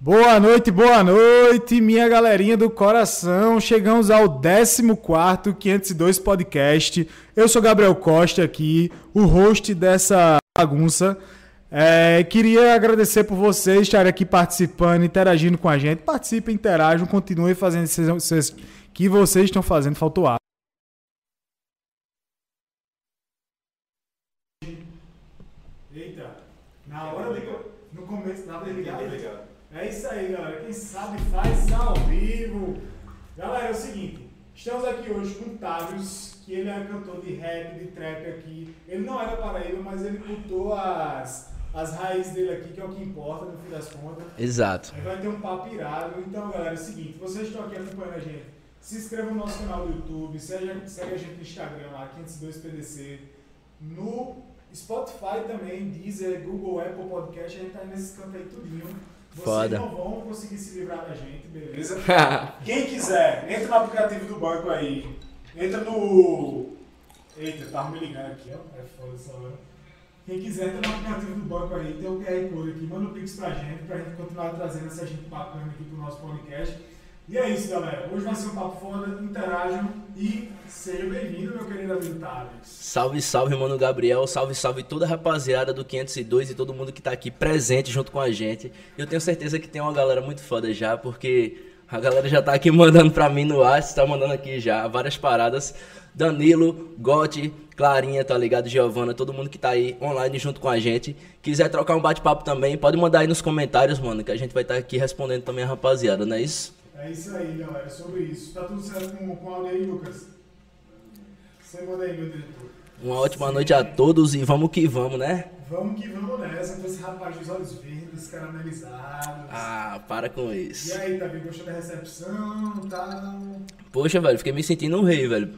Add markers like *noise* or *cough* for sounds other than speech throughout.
Boa noite, boa noite, minha galerinha do coração. Chegamos ao 14 502 podcast. Eu sou Gabriel Costa aqui, o host dessa bagunça. É, queria agradecer por vocês estarem aqui participando, interagindo com a gente. Participem, interajam, continuem fazendo o que vocês estão fazendo. Faltou ar. Eita, na hora de, no começo, nada de ligar. É isso aí, galera. Quem sabe faz ao vivo. Galera, é o seguinte. Estamos aqui hoje com o Tavius, que ele é cantor de rap, de trap aqui. Ele não era paraíba, mas ele cultou as, as raízes dele aqui, que é o que importa, no fim das contas. Exato. Aí vai ter um papo irado. Então, galera, é o seguinte. Vocês estão aqui acompanhando a gente. Se inscreva no nosso canal do YouTube, segue, segue a gente no Instagram lá, 502PDC. No Spotify também, Deezer, Google, Apple Podcast, a gente tá nesse canto aí tudinho. Vocês Foda. não vão conseguir se livrar da gente, beleza? *laughs* Quem quiser, entra no aplicativo do banco aí. Entra no. Eita, tava me ligando aqui, ó. É foda essa hora. Quem quiser, entra no aplicativo do banco aí, tem o QR Code aqui, manda o Pix pra gente, pra gente continuar trazendo essa gente bacana aqui pro nosso podcast. E é isso, galera. Hoje vai ser um papo foda, interajam e seja bem-vindo, meu querido amigo. Salve, salve, mano Gabriel. Salve, salve toda a rapaziada do 502 e todo mundo que tá aqui presente junto com a gente. Eu tenho certeza que tem uma galera muito foda já, porque a galera já tá aqui *laughs* mandando pra mim no WhatsApp, tá mandando aqui já várias paradas. Danilo, Gotti, Clarinha, tá ligado? Giovana, todo mundo que tá aí online junto com a gente. Quiser trocar um bate-papo também, pode mandar aí nos comentários, mano, que a gente vai estar aqui respondendo também a rapaziada, não é isso? É isso aí, galera, é sobre isso. Tá tudo certo com, com o áudio aí, Lucas? Você manda aí, meu diretor. Uma ótima noite a todos e vamos que vamos, né? Vamos que vamos nessa, com esse rapaz dos olhos verdes, caramelizados. Ah, para com E isso. aí, Davi, gostou da recepção e tal? Poxa, velho, fiquei me sentindo um rei, velho.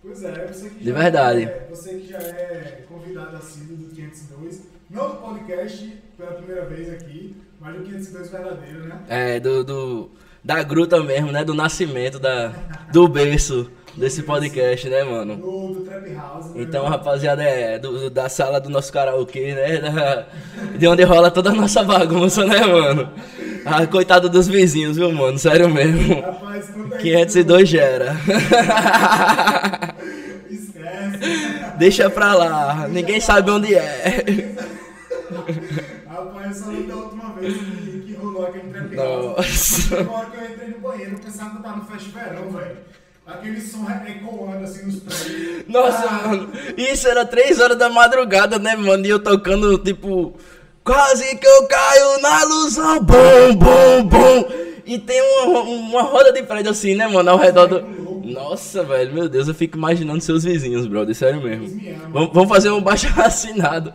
Pois é, você que De já verdade. É, você que já é convidado assíduo do 502, não do podcast pela primeira vez aqui, mas do 502 verdadeiro, né? É, do, do- da gruta mesmo, né? Do nascimento, da, do berço desse podcast, né, mano? Do, do Trap House. né? Então, rapaziada, é do, da sala do nosso karaokê, né? Da- *laughs* de onde rola toda a nossa bagunça, né, mano? Ah, coitado dos vizinhos, viu, mano? Sério mesmo. Rapaz, conta aí. 502 gera. Esquece. Deixa pra lá, ninguém sabe onde é. Rapaz, eu só lembro da última vez que, que rolou aquele Trap House. Nossa. Na hora que eu entrei no banheiro, eu pensava que eu tava no Fest Verão, velho. Aquele som ecoando assim nos prédios. Nossa, Ah, mano, isso era 3 horas da madrugada, né, mano? E eu tocando, tipo, quase que eu caio na ilusão, bum, bum, bum. E tem uma, uma roda de prédio assim, né, mano, ao redor do. Nossa, velho, meu Deus, eu fico imaginando seus vizinhos, brother, sério mesmo. Me. Vamos, vamos fazer um baixo *laughs* assinado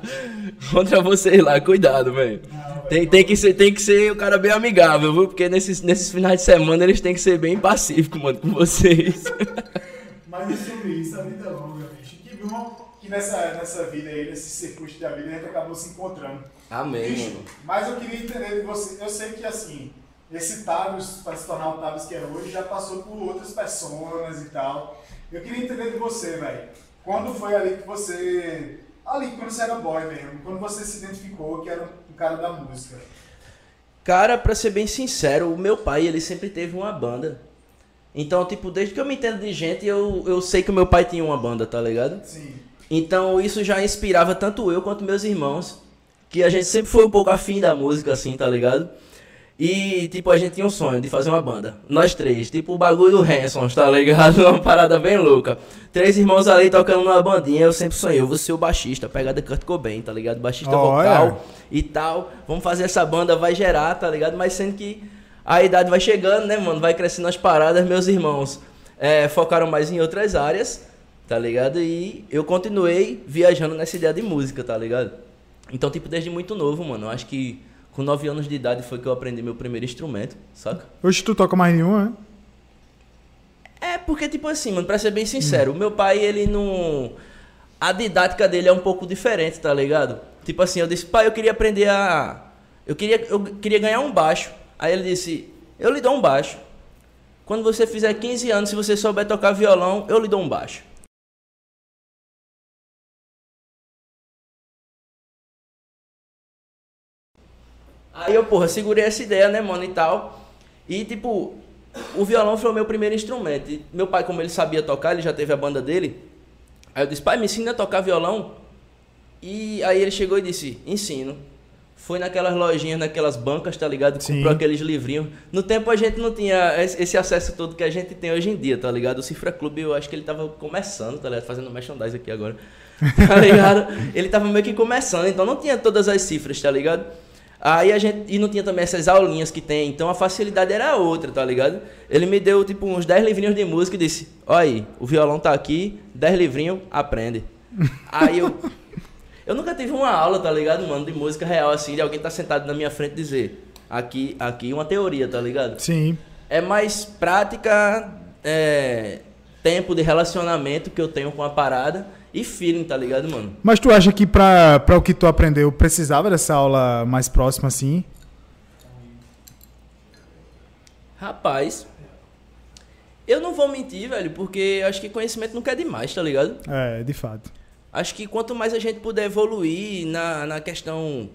contra vocês lá, cuidado, velho. Não, Tem, tem, que ser, tem que ser o cara bem amigável, viu? Porque nesses, nesses finais de semana eles têm que ser bem pacíficos, mano, com vocês. Mas sobre isso, a vida é longa, bicho. Que bom que nessa, nessa vida aí, nesse circuito da vida, a gente acabou se encontrando. Amém, Bicho, mano. mas eu queria entender de você. Eu sei que assim, esse Tavius, para se tornar o Tavius que é hoje, já passou por outras personas e tal. Eu queria entender de você, velho. Quando foi ali que você. Ali, quando você era boy mesmo, quando você se identificou que era um cara da música. Cara, pra ser bem sincero, o meu pai, ele sempre teve uma banda. Então, tipo, desde que eu me entendo de gente, eu, eu sei que o meu pai tinha uma banda, tá ligado? Sim. Então, isso já inspirava tanto eu quanto meus irmãos. Que a gente sempre foi um pouco afim da música, assim, tá ligado? E, tipo, a gente tinha um sonho de fazer uma banda. Nós três, tipo o bagulho do Hanson, tá ligado? *laughs* Uma parada bem louca. Três irmãos ali tocando numa bandinha, eu sempre sonhei, eu vou ser o baixista, pegada Kurt Cobain, tá ligado? Baixista Olha. vocal e tal. Vamos fazer essa banda, vai gerar, tá ligado? Mas sendo que a idade vai chegando, né, mano? Vai crescendo as paradas, meus irmãos é, focaram mais em outras áreas, tá ligado? E eu continuei viajando nessa ideia de música, tá ligado? Então, tipo, desde muito novo, mano. Eu acho que com 9 anos de idade foi que eu aprendi meu primeiro instrumento, saca? Hoje tu toca mais nenhum, né? É, porque, tipo assim, mano, pra ser bem sincero, o meu pai, ele não. A didática dele é um pouco diferente, tá ligado? Tipo assim, eu disse, pai, eu queria aprender a. Eu queria, eu queria ganhar um baixo. Aí ele disse, eu lhe dou um baixo. Quando você fizer 15 anos, se você souber tocar violão, eu lhe dou um baixo. Aí eu, porra, segurei essa ideia, né, mano, e tal. E, tipo, o violão foi o meu primeiro instrumento. E meu pai, como ele sabia tocar, ele já teve a banda dele. Aí eu disse, pai, me ensina a tocar violão. E aí ele chegou e disse, ensino. Foi naquelas lojinhas, naquelas bancas, tá ligado? Sim. Comprou aqueles livrinhos. No tempo a gente não tinha esse acesso todo que a gente tem hoje em dia, tá ligado? O Cifra Clube, eu acho que ele tava começando, tá ligado? Fazendo merchandise aqui agora. *laughs* Tá ligado? ele tava meio que começando, então não tinha todas as cifras, tá ligado? Aí a gente. E não tinha também essas aulinhas que tem, então a facilidade era outra, tá ligado? Ele me deu tipo uns 10 livrinhos de música e disse: Ó aí, o violão tá aqui, 10 livrinhos, aprende. *laughs* Aí eu. Eu nunca tive uma aula, tá ligado, mano, de música real, assim, de alguém tá sentado na minha frente e dizer. Aqui, aqui uma teoria, tá ligado? Sim. É mais prática, é, tempo de relacionamento que eu tenho com a parada e feeling, tá ligado, mano? Mas tu acha que pra, pra o que tu aprendeu, precisava dessa aula mais próxima, assim? Rapaz, eu não vou mentir, velho, porque acho que conhecimento nunca é demais, tá ligado? É, de fato. Acho que quanto mais a gente puder evoluir na, na questão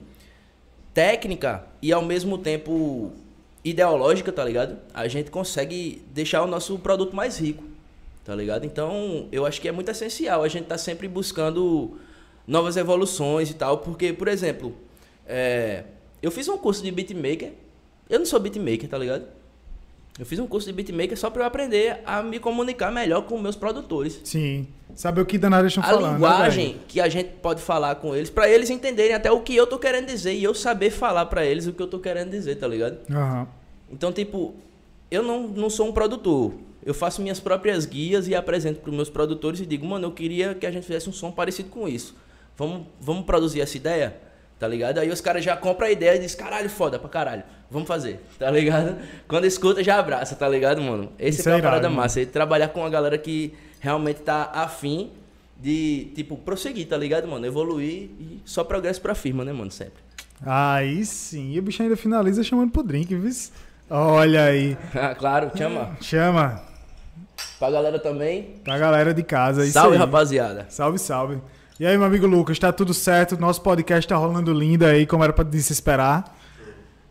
técnica e ao mesmo tempo ideológica, tá ligado? A gente consegue deixar o nosso produto mais rico, tá ligado? Então, eu acho que é muito essencial a gente tá sempre buscando novas evoluções e tal, porque, por exemplo, é, eu fiz um curso de beatmaker, eu não sou beatmaker, tá ligado? Eu fiz um curso de beatmaker só pra eu aprender a me comunicar melhor com meus produtores Sim. Saber o que danado estão a falando. né, linguagem velho? que a gente pode falar com eles, pra eles entenderem até o que eu tô querendo dizer e eu saber falar pra eles o que eu tô querendo dizer, tá ligado? Aham. Então, tipo, eu não, não sou um produtor. Eu faço minhas próprias guias e apresento pros meus produtores e digo, mano, eu queria que a gente fizesse um som parecido com isso. Vamos, vamos produzir essa ideia? Tá ligado? Aí os caras já compram a ideia e dizem, caralho, foda pra caralho. Vamos fazer, *laughs* tá ligado? Quando escuta, já abraça, tá ligado, mano? Esse Isso é é uma parada mano. massa. E trabalhar com uma galera que realmente tá afim de, tipo, prosseguir, tá ligado, mano? Evoluir e só progresso pra firma, né, mano? Sempre. Aí sim. E o bicho ainda finaliza chamando pro drink, viu? Olha aí. *laughs* Ah, claro, te ama. Chama. Pra galera também. Pra galera de casa. é Salve, rapaziada. Salve, salve. E aí, meu amigo Lucas, tá tudo certo? Nosso podcast tá rolando lindo aí, como era pra se esperar.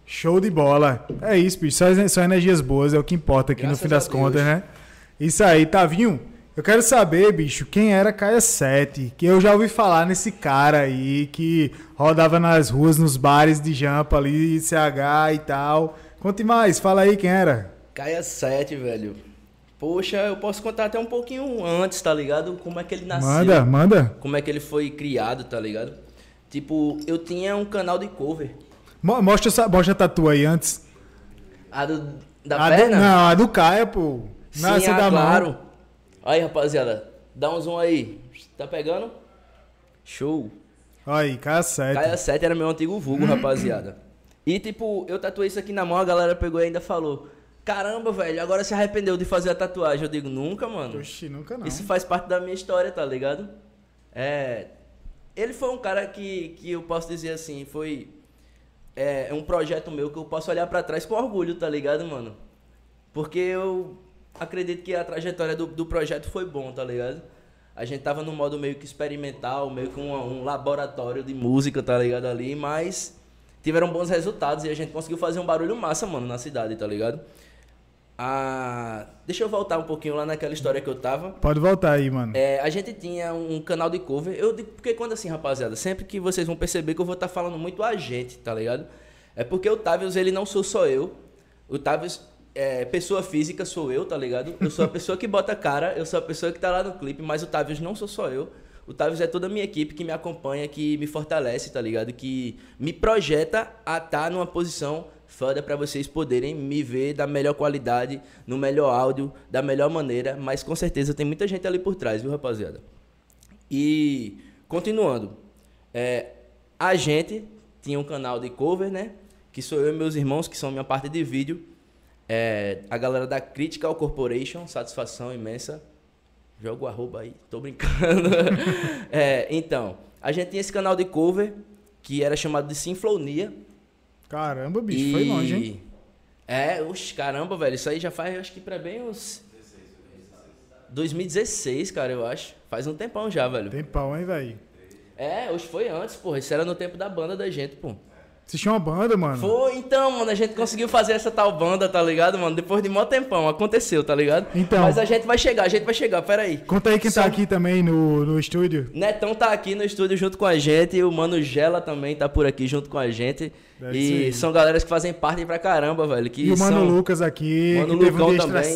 Show de bola. É isso, bicho. Só, só energias boas, é o que importa aqui Graças no fim das Deus. contas, né? Isso aí, Tavinho. Eu quero saber, bicho, quem era Caia 7. Que eu já ouvi falar nesse cara aí que rodava nas ruas, nos bares de jampa ali, CH e tal. Conte mais, fala aí quem era. Caia 7, velho. Poxa, eu posso contar até um pouquinho antes, tá ligado? Como é que ele nasceu. Manda, manda. Como é que ele foi criado, tá ligado? Tipo, eu tinha um canal de cover. Mo- Mostra, essa- mostra a tatu aí antes. A do, da a do- perna? não, a do Caia, pô. Não, Sim, ah, da mão. claro. Aí, rapaziada. Dá um zoom aí. Tá pegando? Show. Aí, Caia 7. Caia 7 era meu antigo vulgo, rapaziada. E tipo, eu tatuei isso aqui na mão, a galera pegou e ainda falou: Caramba, velho, agora se arrependeu de fazer a tatuagem. Eu digo, nunca, mano. Oxi, nunca não. Isso faz parte da minha história, tá ligado? É. Ele foi um cara que, que eu posso dizer assim, foi. É um projeto meu que eu posso olhar pra trás com orgulho, tá ligado, mano? Porque eu acredito que a trajetória do, do projeto foi bom, tá ligado? A gente tava num modo meio que experimental, meio que um, um laboratório de música, tá ligado? Ali, mas tiveram bons resultados e a gente conseguiu fazer um barulho massa, mano, na cidade, tá ligado? Deixa eu voltar um pouquinho lá naquela história que eu tava. Pode voltar aí, mano. É, a gente tinha um canal de cover. Eu digo porque quando assim, rapaziada, sempre que vocês vão perceber que eu vou estar falando muito a gente, tá ligado? É porque o Tavius, ele não sou só eu. O Tavius, é, pessoa física sou eu, tá ligado? Eu sou a pessoa que bota a cara, eu sou a pessoa que tá lá no clipe, mas o Tavius não sou só eu. O Tavius é toda a minha equipe que me acompanha, que me fortalece, tá ligado? Que me projeta a estar numa posição foda pra vocês poderem me ver da melhor qualidade, no melhor áudio, da melhor maneira, mas com certeza tem muita gente ali por trás, viu, rapaziada? E continuando, é, a gente tinha um canal de cover, né? Que sou eu e meus irmãos, que são minha parte de vídeo. É, a galera da Critical Corporation, satisfação imensa. Joga o arroba aí, tô brincando. *laughs* É, então, a gente tinha esse canal de cover, que era chamado de Sinflonia. Caramba, bicho, foi longe, hein? É, oxe, caramba, velho. Isso aí já faz, acho que pra bem uns. 2016, cara, eu acho. Faz um tempão já, velho. Tempão, hein, velho? É, hoje foi antes, porra. Isso era no tempo da banda da gente, pô. Vocês tinham uma banda, mano? Foi, então, mano, a gente conseguiu fazer essa tal banda, tá ligado, mano? Depois de mó tempão, aconteceu, tá ligado? Então. Mas a gente vai chegar, a gente vai chegar, pera aí. Conta aí quem tá Só- aqui também no, no estúdio. Netão tá aqui no estúdio junto com a gente, o Mano Gela também tá por aqui junto com a gente. Aí. e são galeras que fazem parte pra caramba, velho. Que E o Mano são... Lucas aqui, Mano que um Lucão dia também.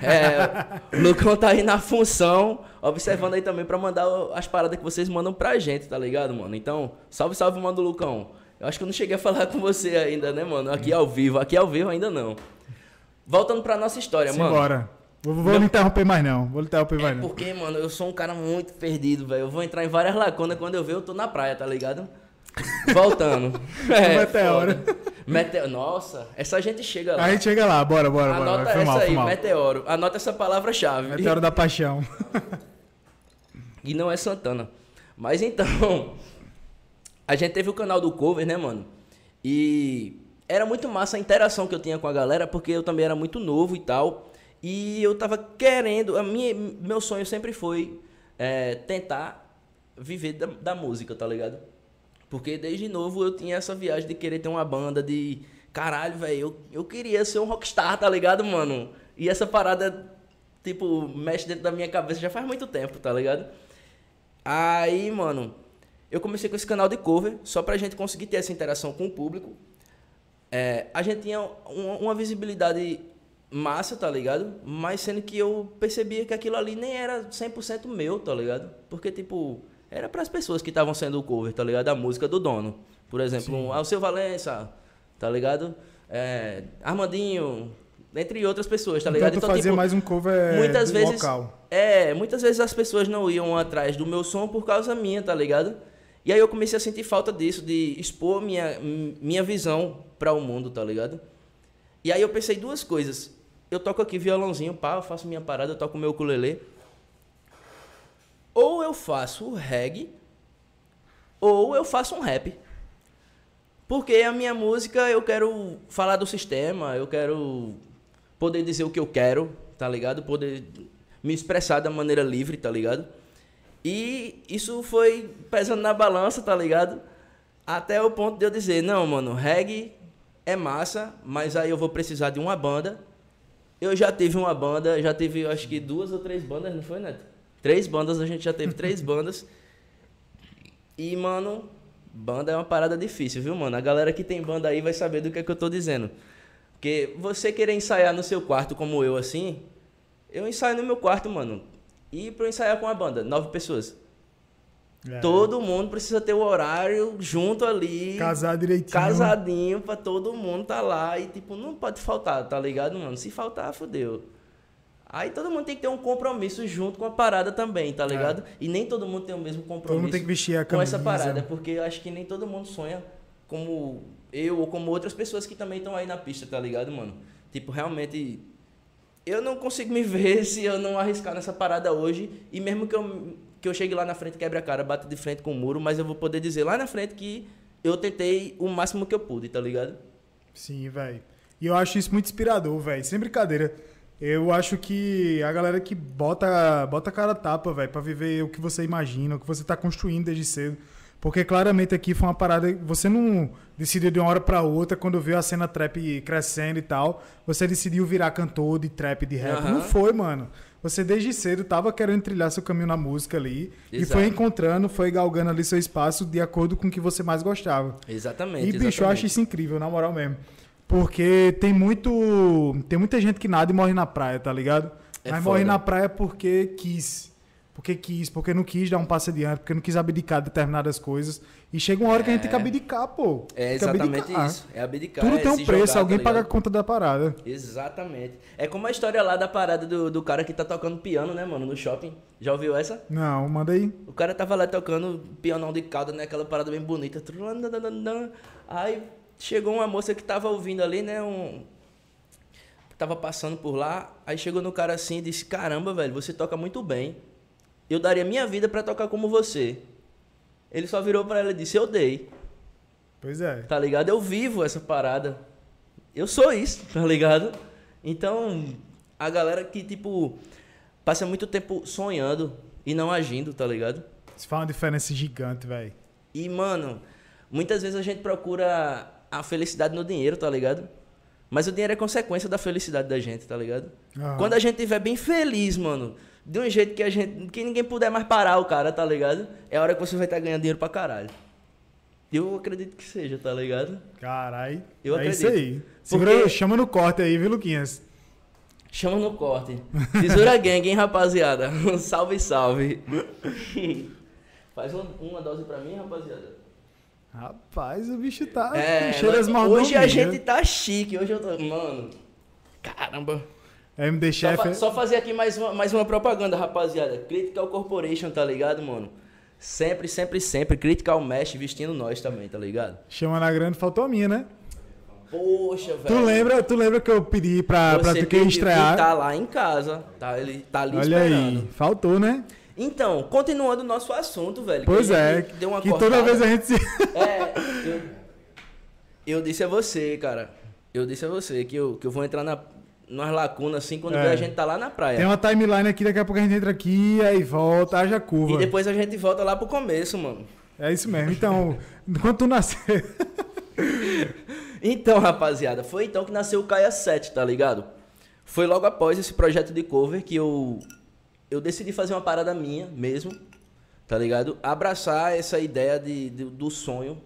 É, o Lucão tá aí na função, observando aí também pra mandar as paradas que vocês mandam pra gente, tá ligado, mano? Então, salve, salve, mano Lucão. Eu acho que eu não cheguei a falar com você ainda, né, mano? Aqui ao vivo, aqui ao vivo ainda não. Voltando pra nossa história, mano. Simbora. Vou, vou lhe interromper mais não. Vou lhe interromper mais É não. porque, mano, eu sou um cara muito perdido, velho. Eu vou entrar em várias lacunas quando eu ver, eu tô na praia, tá ligado? Voltando. *laughs* É, meteoro. foda. Meteoro. Nossa, essa gente chega lá. A gente chega lá, bora, bora, bora. Anota Vai, foi essa mal, aí, meteoro. Anota essa palavra-chave. Meteoro da paixão. *laughs* E não é Santana. Mas então, a gente teve o canal do cover, né, mano? E era muito massa a interação que eu tinha com a galera, porque eu também era muito novo e tal. E eu tava querendo, a minha, meu sonho sempre foi é, tentar viver da, da música, tá ligado? Porque desde novo eu tinha essa viagem de querer ter uma banda, de caralho, velho, eu, eu queria ser um rockstar, tá ligado, mano? E essa parada, tipo, mexe dentro da minha cabeça já faz muito tempo, tá ligado? Aí, mano, eu comecei com esse canal de cover, só pra gente conseguir ter essa interação com o público. É, a gente tinha uma, uma visibilidade massa, tá ligado? Mas sendo que eu percebia que aquilo ali nem era 100% meu, tá ligado? Porque, tipo, era pras pessoas que estavam sendo o cover, tá ligado? A música do dono. Por exemplo, um Alceu Valença, tá ligado? É, Armandinho, entre outras pessoas, tá ligado? Então tu fazia mais um cover muitas vezes local. é muitas vezes as pessoas não iam atrás do meu som por causa minha tá ligado e aí eu comecei a sentir falta disso de expor minha minha visão para o mundo tá ligado e aí eu pensei duas coisas eu toco aqui violãozinho pá eu faço minha parada eu toco meu ukulele ou eu faço reggae ou eu faço um rap porque a minha música eu quero falar do sistema, eu quero poder dizer o que eu quero, tá ligado? Poder me expressar da maneira livre, tá ligado? E isso foi pesando na balança, tá ligado? Até o ponto de eu dizer, não, mano, reggae é massa, mas aí eu vou precisar de uma banda. Eu já tive uma banda, já tive acho que duas ou três bandas, não foi, Neto? Três bandas, a gente já teve três bandas. E, mano, banda é uma parada difícil, viu, mano? A galera que tem banda aí vai saber do que é que eu tô dizendo. Porque você querer ensaiar no seu quarto como eu, assim, eu ensaio no meu quarto, mano. E eu ensaiar com a banda, nove pessoas. É. Todo mundo precisa ter o horário junto ali. Casar direitinho. Casadinho pra todo mundo tá lá. E, tipo, não pode faltar, tá ligado, mano? Se faltar, fodeu. Aí todo mundo tem que ter um compromisso junto com a parada também, tá ligado? E nem todo mundo tem o mesmo compromisso É. Todo mundo tem que vestir a com essa camisa. parada, porque eu acho que nem todo mundo sonha como eu ou como outras pessoas que também estão aí na pista, tá ligado, mano? Tipo, realmente eu não consigo me ver *laughs* se eu não arriscar nessa parada hoje e mesmo que eu que eu chegue lá na frente, quebre a cara, bata de frente com o muro, mas eu vou poder dizer lá na frente que eu tentei o máximo que eu pude, tá ligado? Sim, velho. E eu acho isso muito inspirador, velho. Sem brincadeira. Eu acho que a galera que bota, bota a cara tapa, velho, pra viver o que você imagina, o que você tá construindo desde cedo. Porque claramente aqui foi uma parada. Você não decidiu de uma hora pra outra, quando viu a cena trap crescendo e tal. Você decidiu virar cantor de trap, de rap. Aham. Não foi, mano. Você desde cedo tava querendo trilhar seu caminho na música ali. E Exato. foi encontrando, foi galgando ali seu espaço de acordo com o que você mais gostava. Exatamente. E, bicho, eu exatamente. acho isso incrível, na moral mesmo. Porque tem muito. Tem muita gente que nada e morre na praia, tá ligado? É Mas foda. morre na praia porque quis. Porque quis, porque não quis dar um passo adiante, porque não quis abdicar de determinadas coisas. E chega uma hora que a gente tem que abdicar, pô. É exatamente abdicar. isso. É abdicar. Tudo é tem um preço, jogar, alguém tá paga a conta da parada. Exatamente. É como a história lá da parada do, do cara que tá tocando piano, né, mano, no shopping. Já ouviu essa? Não, manda aí. O cara tava lá tocando pianão de cauda, né? Aquela parada bem bonita. Aí chegou uma moça que tava ouvindo ali, né? Um. Tava passando por lá. Aí chegou no cara assim e disse: Caramba, velho, você toca muito bem. Eu daria minha vida pra tocar como você. Ele só virou pra ela e disse: Eu dei. Pois é. Tá ligado? Eu vivo essa parada. Eu sou isso, tá ligado? Então, a galera que, tipo, passa muito tempo sonhando e não agindo, tá ligado? Isso faz uma diferença gigante, velho. E, mano, Muitas vezes a gente procura a felicidade no dinheiro, tá ligado? Mas o dinheiro é consequência da felicidade da gente, tá ligado? Aham. Quando a gente estiver bem feliz, mano, de um jeito que a gente. que ninguém puder mais parar o cara, tá ligado? É a hora que você vai estar ganhando dinheiro pra caralho. Eu acredito que seja, tá ligado? Carai. Eu é isso acredito. aí. Segura, Porque- Chama no corte aí, viu, Luquinhas? Chama no corte. *laughs* Tesoura Gang, hein, rapaziada? *laughs* salve, salve. *laughs* Faz uma, uma dose pra mim, rapaziada. Rapaz, o bicho tá É, hoje a gente tá chique, hoje eu tô. Mano. Caramba. MD Só, Chef. fa- só fazer aqui mais uma, mais uma propaganda, rapaziada. Critical Corporation, tá ligado, mano? Sempre, sempre, sempre. Critical Mesh vestindo nós também, tá ligado? Chama na grande, faltou a minha, né? Poxa, velho. Tu lembra, tu lembra que eu pedi pra, pra Você tu que estrear? que tá lá em casa. Tá, ele tá ali Olha esperando. aí, faltou, né? Então, continuando o nosso assunto, velho. Pois é, Deu uma que toda cortada. vez a gente se... É, eu, eu disse a você, cara. Eu disse a você que eu, que eu vou entrar na, nas lacunas assim quando É. a gente tá lá na praia. Tem uma timeline aqui, daqui a pouco a gente entra aqui, aí volta, haja curva. E depois a gente volta lá pro começo, mano. É isso mesmo. Então, *laughs* quando tu nascer... Então, rapaziada, foi então que nasceu o Caia 7, tá ligado? Foi logo após esse projeto de cover que eu eu decidi fazer uma parada minha mesmo, tá ligado? Abraçar essa ideia de, de- do sonho,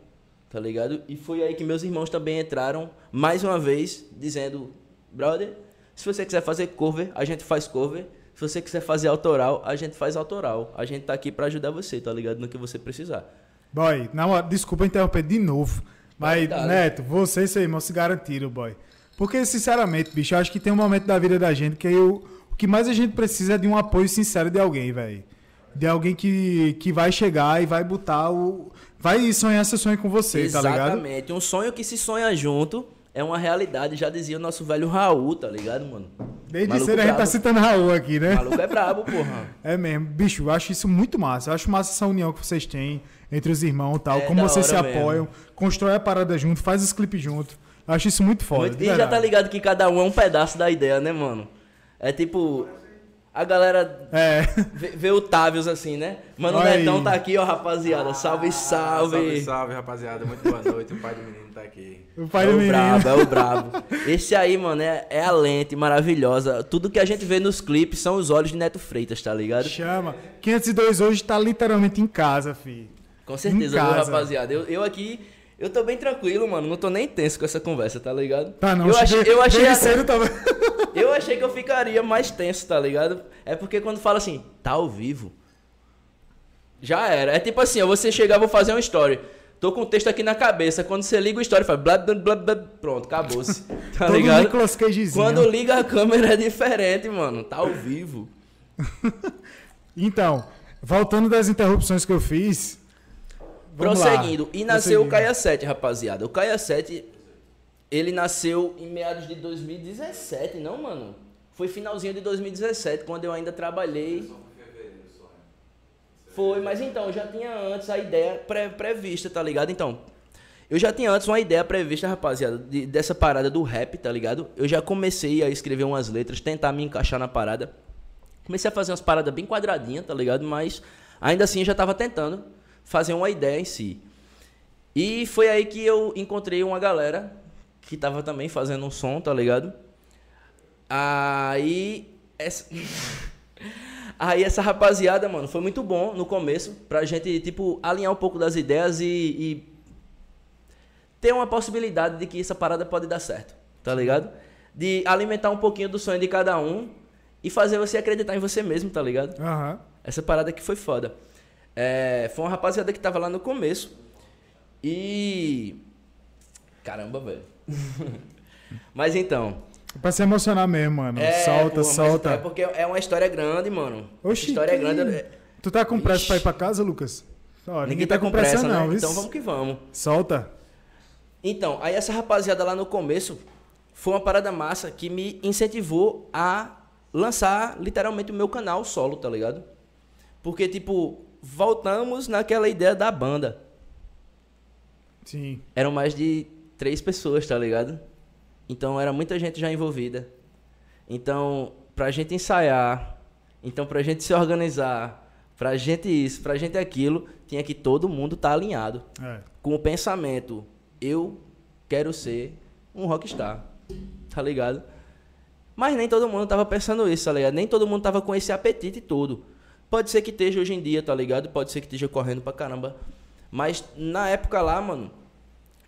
tá ligado? E foi aí que meus irmãos também entraram mais uma vez dizendo, brother, se você quiser fazer cover, a gente faz cover. Se você quiser fazer autoral, a gente faz autoral. A gente tá aqui pra ajudar você, tá ligado? No que você precisar. Boy, moral, desculpa interromper de novo. Mas, dale. Neto, você e seu irmão se garantiram, boy. Porque, sinceramente, bicho, eu acho que tem um momento da vida da gente que o, o que mais a gente precisa é de um apoio sincero de alguém, velho. De alguém que, que vai chegar e vai botar o. Vai sonhar seu sonho com você, tá ligado? Exatamente. Um sonho que se sonha junto é uma realidade, já dizia o nosso velho Raul, tá ligado, mano? Desde Maluco cedo a gente tá citando Raul aqui, né? maluco é brabo, *laughs* porra. É mesmo. Bicho, eu acho isso muito massa. Eu acho massa essa união que vocês têm entre os irmãos e tal. É como vocês se hora mesmo. apoiam, constrói a parada junto, faz os clipes junto. Eu acho isso muito foda. Muito- E já tá ligado que cada um é um pedaço da ideia, né, mano? É tipo. A galera É. vê, vê o Távios assim, né? Mano, o Olha Netão tá aqui, ó, rapaziada. Salve, salve. Salve, salve, rapaziada. Muito boa noite. O pai do menino tá aqui. O pai é do o menino. brabo, é o brabo. Esse aí, mano, é, é a lente maravilhosa. Tudo que a gente vê nos clipes são os olhos de Neto Freitas, tá ligado? Chama. 502 hoje tá literalmente em casa, fi. Com certeza, Em viu, casa. rapaziada. Eu, eu aqui, eu tô bem tranquilo, mano. Não tô nem tenso com essa conversa, tá ligado? Tá, não. Eu achei, eu achei, cedo tava... eu achei que eu ficaria mais tenso, tá ligado? É porque quando fala assim, tá ao vivo, já era. É tipo assim, ó, você chegar, vou fazer uma story. Tô com o texto aqui na cabeça. Quando você liga o story, faz blá, blá, blá, blá, pronto, acabou-se. *laughs* Tá Todo ligado? Nicolas Cagezinho. Quando liga a câmera é diferente, mano. Tá ao vivo. *laughs* Então, voltando das interrupções que eu fiz... vamos lá. Prosseguindo. E nasceu o Prosseguindo. Caia 7, rapaziada. O Caia 7, ele nasceu em meados de 2017, não, mano? Foi finalzinho de 2017, quando eu ainda trabalhei. Foi, mas então, eu já tinha antes a ideia pré- prevista, tá ligado? Então, eu já tinha antes uma ideia prevista, rapaziada, de- dessa parada do rap, tá ligado? Eu já comecei a escrever umas letras, tentar me encaixar na parada. Comecei a fazer umas paradas bem quadradinhas, tá ligado? Mas ainda assim eu já tava tentando fazer uma ideia em si. E foi aí que eu encontrei uma galera que tava também fazendo um som, tá ligado? Aí essa *laughs* Aí essa rapaziada, mano, foi muito bom no começo pra gente, tipo, alinhar um pouco das ideias e, e ter uma possibilidade de que essa parada pode dar certo, tá ligado? De alimentar um pouquinho do sonho de cada um e fazer você acreditar em você mesmo, tá ligado? Aham. Essa parada que foi foda. É, foi uma rapaziada que tava lá no começo. E. Caramba, velho. *laughs* Mas então. É Pra se emocionar mesmo, mano. É, solta, porra, solta. É porque é uma história grande, mano. Oxi, história que- grande. é- Tu tá com pressa Ixi. pra ir pra casa, Lucas? Ó, Ninguém, tá com pressa, não, né? viu? Então vamos que vamos. Solta. Então, aí essa rapaziada lá no começo foi uma parada massa que me incentivou a lançar literalmente o meu canal solo, tá ligado? Porque, tipo, voltamos naquela ideia da banda. Sim. Eram mais de três pessoas, tá ligado? Então era muita gente já envolvida. Então, pra gente ensaiar, então pra gente se organizar, Pra gente isso, pra gente aquilo, tinha que todo mundo estar alinhado. É. Com o pensamento, eu quero ser um rockstar. Tá ligado? Mas nem todo mundo tava pensando isso, tá ligado? Nem todo mundo tava com esse apetite todo. Pode ser que esteja hoje em dia, tá ligado? Pode ser que esteja correndo pra caramba. Mas na época lá, mano,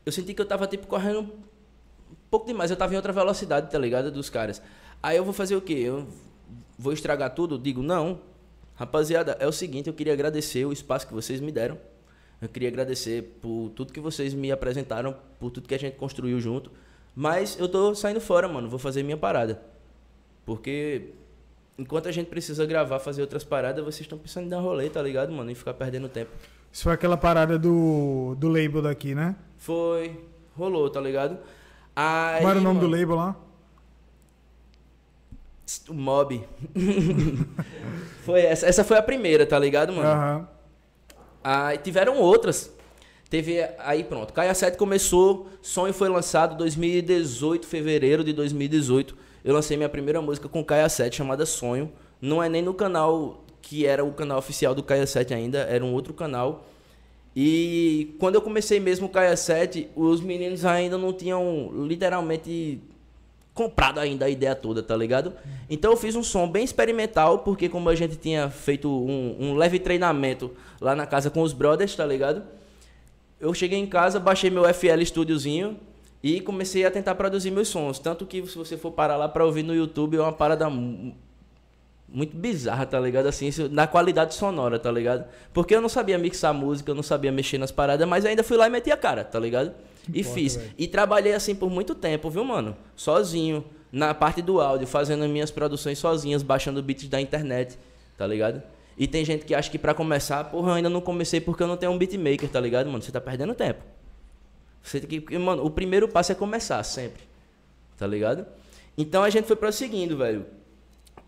eu senti que eu tava tipo correndo um pouco demais. Eu tava em outra velocidade, tá ligado? Dos caras. Aí eu vou fazer o quê? Eu vou estragar tudo? Digo, não. Rapaziada, é o seguinte, eu queria agradecer o espaço que vocês me deram. Eu queria agradecer por tudo que vocês me apresentaram, por tudo que a gente construiu junto. Mas eu tô saindo fora, mano. Vou fazer minha parada. Porque enquanto a gente precisa gravar, fazer outras paradas, vocês estão pensando em dar rolê, tá ligado, mano? E ficar perdendo tempo. Isso foi aquela parada do, do label daqui, né? Foi. Rolou, tá ligado? Aí, Qual era o nome do mano, label lá? O Mob. *laughs* foi essa. Essa foi a primeira, tá ligado, mano? Aham. Aí tiveram outras. Teve. Aí pronto. Caia 7 começou. Sonho foi lançado em 2018, fevereiro de 2018. Eu lancei minha primeira música com Caia 7 chamada Sonho. Não é nem no canal que era o canal oficial do Caia 7 ainda, era um outro canal. E quando eu comecei mesmo o Caia 7, os meninos ainda não tinham literalmente comprado ainda a ideia toda, tá ligado? Então eu fiz um som bem experimental, porque como a gente tinha feito um, um leve treinamento lá na casa com os brothers, tá ligado? Eu cheguei em casa, baixei meu FL Studiozinho e comecei a tentar produzir meus sons. Tanto que se você for parar lá pra ouvir no YouTube, é uma parada muito bizarra, tá ligado? Assim, isso- na qualidade sonora, tá ligado? Porque eu não sabia mixar música, eu não sabia mexer nas paradas, mas ainda fui lá e meti a cara, tá ligado? E importa, fiz. velho. E trabalhei assim por muito tempo, viu, mano? Sozinho, na parte do áudio, fazendo minhas produções sozinhas, baixando beats da internet, tá ligado? E tem gente que acha que pra começar, porra, eu ainda não comecei porque eu não tenho um beatmaker, tá ligado, mano? Você tá perdendo tempo. Você tem que, mano, o primeiro passo é começar sempre. Tá ligado? Então a gente foi prosseguindo, velho.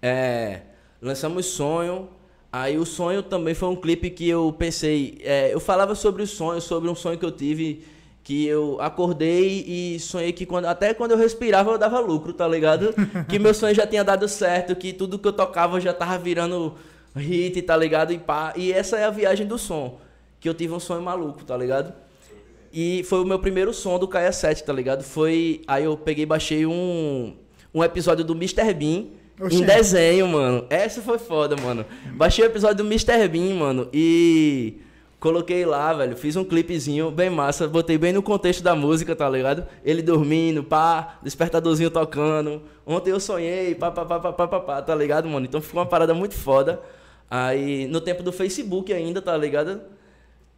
É, lançamos Sonho. Aí o Sonho também foi um clipe que eu pensei. é, eu falava sobre o sonho, sobre um sonho que eu tive. Que eu acordei e sonhei que quando, até quando eu respirava eu dava lucro, tá ligado? *laughs* que meu sonho já tinha dado certo, que tudo que eu tocava já tava virando hit, tá ligado? E pá. E essa é a viagem do som. Que eu tive um sonho maluco, tá ligado? E foi o meu primeiro som do Caia 7, tá ligado? Foi. Aí eu peguei e baixei um, um episódio do Mr. Bean Oxê. em desenho, mano. Essa foi foda, mano. Baixei o episódio do Mr. Bean, mano, e coloquei lá, velho. Fiz um clipezinho bem massa, botei bem no contexto da música, tá ligado? Ele dormindo, pá, despertadorzinho tocando. Ontem eu sonhei, pá, pá, pá, pá, pá, pá, pá, tá ligado, mano? Então ficou uma parada muito foda. Aí, no tempo do Facebook ainda, tá ligado?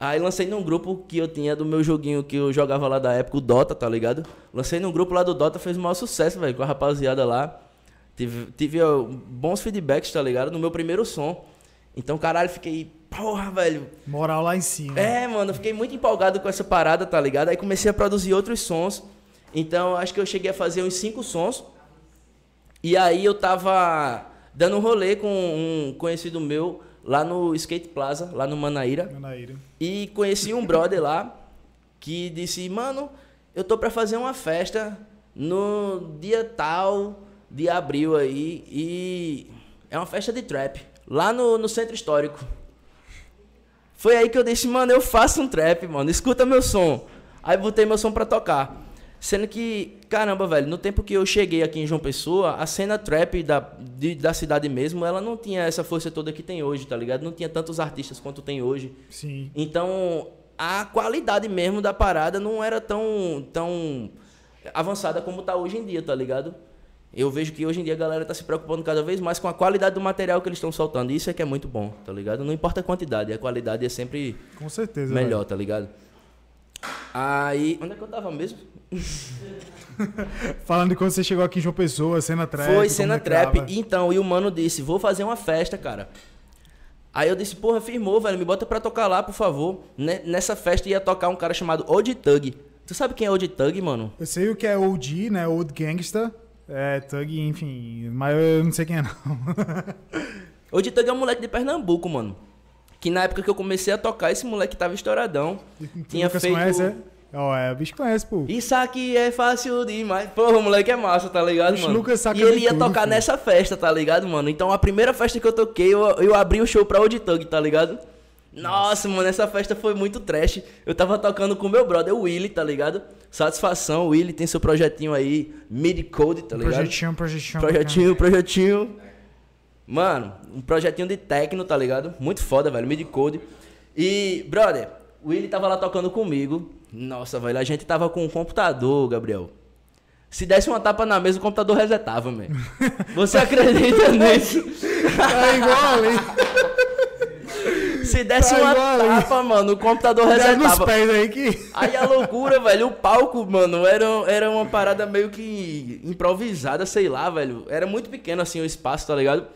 Aí lancei num grupo que eu tinha do meu joguinho que eu jogava lá da época, o Dota, tá ligado? Lancei num grupo lá do Dota, fez o maior sucesso, velho, com a rapaziada lá. Tive, tive bons feedbacks, tá ligado? No meu primeiro som. Então, caralho, fiquei, porra, velho. Moral lá em cima. É, mano, eu fiquei muito empolgado com essa parada, tá ligado? Aí comecei a produzir outros sons. Então, acho que eu cheguei a fazer uns cinco sons. E aí eu tava dando um rolê com um conhecido meu lá no Skate Plaza, lá no Manaíra. Manaíra. E conheci um brother lá que disse, mano, eu tô pra fazer uma festa no dia tal de abril aí e é uma festa de trap lá no, no centro histórico. Foi aí que eu disse, mano, eu faço um trap, mano, escuta meu som. Aí botei meu som pra tocar. Sendo que, caramba, velho, no tempo que eu cheguei aqui em João Pessoa, a cena trap da, de- da cidade mesmo, ela não tinha essa força toda que tem hoje, tá ligado? Não tinha tantos artistas quanto tem hoje. Sim. Então, a qualidade mesmo da parada não era tão, tão avançada como tá hoje em dia, tá ligado? Eu vejo que hoje em dia a galera tá se preocupando cada vez mais com a qualidade do material que eles estão soltando. Isso é que é muito bom, tá ligado? Não importa a quantidade, a qualidade é sempre Com certeza. melhor, tá ligado? Aí. Onde é que eu tava mesmo? velho. *laughs* Falando de quando você chegou aqui em João Pessoa, cena trap. Foi cena é trap. Então, e o mano disse: Vou fazer uma festa, cara. Aí eu disse: Porra, firmou, velho. Me bota pra tocar lá, por favor. Ne- Nessa festa ia tocar um cara chamado Old Tug. Tu sabe quem é Old Tug, mano? Eu sei o que é OG, né? Old Gangsta. É, Thug, enfim. Mas eu não sei quem é, não. *laughs* Old Tug é um moleque de Pernambuco, mano. Que na época que eu comecei a tocar, esse moleque tava estouradão. Tu Tinha feito. conhece, é? Ó, é, o bicho conhece, pô. Isso aqui é fácil demais. Porra, o moleque é massa, tá ligado, Bicho, mano? Lucas saca e ele ia tudo, tocar nessa festa, tá ligado, mano? Então a primeira festa que eu toquei, eu, eu abri o show pra Old Tug, tá ligado? Nossa, mano, essa festa foi muito trash. Eu tava tocando com meu brother, o Willy, tá ligado? Satisfação, o Willy tem seu projetinho aí, Mid Code, tá ligado? Projetinho, projetinho. Projetinho, projetinho. Mano, um projetinho de techno, tá ligado? Muito foda, velho. Mid code. E, brother, o Willy tava lá tocando comigo. Nossa, velho, a gente tava com um computador, Gabriel. Se desse uma tapa na mesa, o computador resetava, man. *laughs* Você acredita nisso? É igual ali. Se desse Tá uma igual tapa, mano, o computador resetava. pés aí que. Aí a loucura, velho, o palco, mano, era, era uma parada meio que improvisada, sei lá, velho. Era muito pequeno assim o espaço, tá ligado?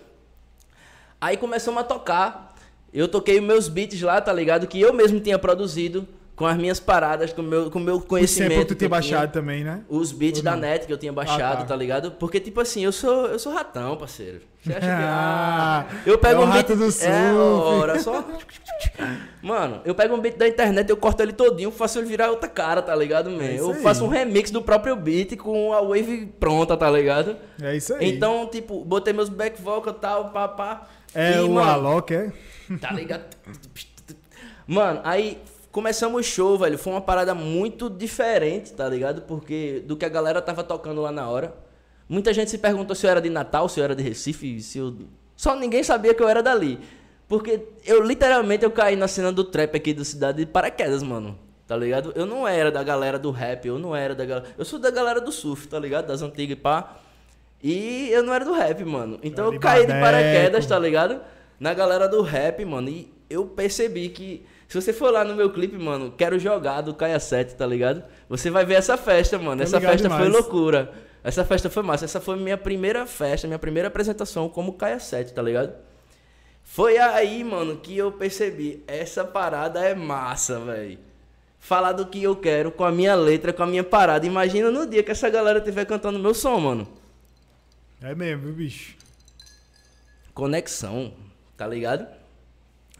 Aí começamos a tocar. Eu toquei os meus beats lá, tá ligado? Que eu mesmo tinha produzido com as minhas paradas, com o meu, com o meu Por conhecimento. sempre tu que eu tinha. baixado também, né? Os beats da net que eu tinha baixado, tá. tá. ligado? Porque, tipo assim, eu sou, eu sou ratão, parceiro. Você acha que. *laughs* Ah, Ah, eu pego é um beat. do É, ora, só. *laughs* Mano, eu pego um beat da internet, eu corto ele todinho, faço ele virar outra cara, tá ligado, man? É eu faço um remix do próprio beat com a wave pronta, tá ligado? É isso aí. Então, tipo, botei meus back vocal e tal, pá, pá. É e, o mano, Alok, é? Tá ligado? Mano, aí começamos o show, velho. Foi uma parada muito diferente, tá ligado? Porque do que a galera tava tocando lá na hora. Muita gente se perguntou se eu era de Natal, se eu era de Recife, se eu. Só ninguém sabia que eu era dali. Porque eu literalmente eu caí na cena do trap aqui da cidade de paraquedas, mano. Tá ligado? Eu não era da galera do rap, eu não era da galera. Eu sou da galera do surf, tá ligado? Das antigas e pá. E eu não era do rap, mano. Então eu de caí de paraquedas, tá ligado? Na galera do rap, mano. E eu percebi que. Se você for lá no meu clipe, mano, quero jogar do Caia 7, tá ligado? Você vai ver essa festa, mano. Essa festa foi demais. loucura. Essa festa foi massa. Essa foi minha primeira festa, minha primeira apresentação como Caia 7, tá ligado? Foi aí, mano, que eu percebi. Essa parada é massa, velho. Falar do que eu quero com a minha letra, com a minha parada. Imagina no dia que essa galera estiver cantando meu som, mano. É mesmo, viu, bicho? conexão, tá ligado?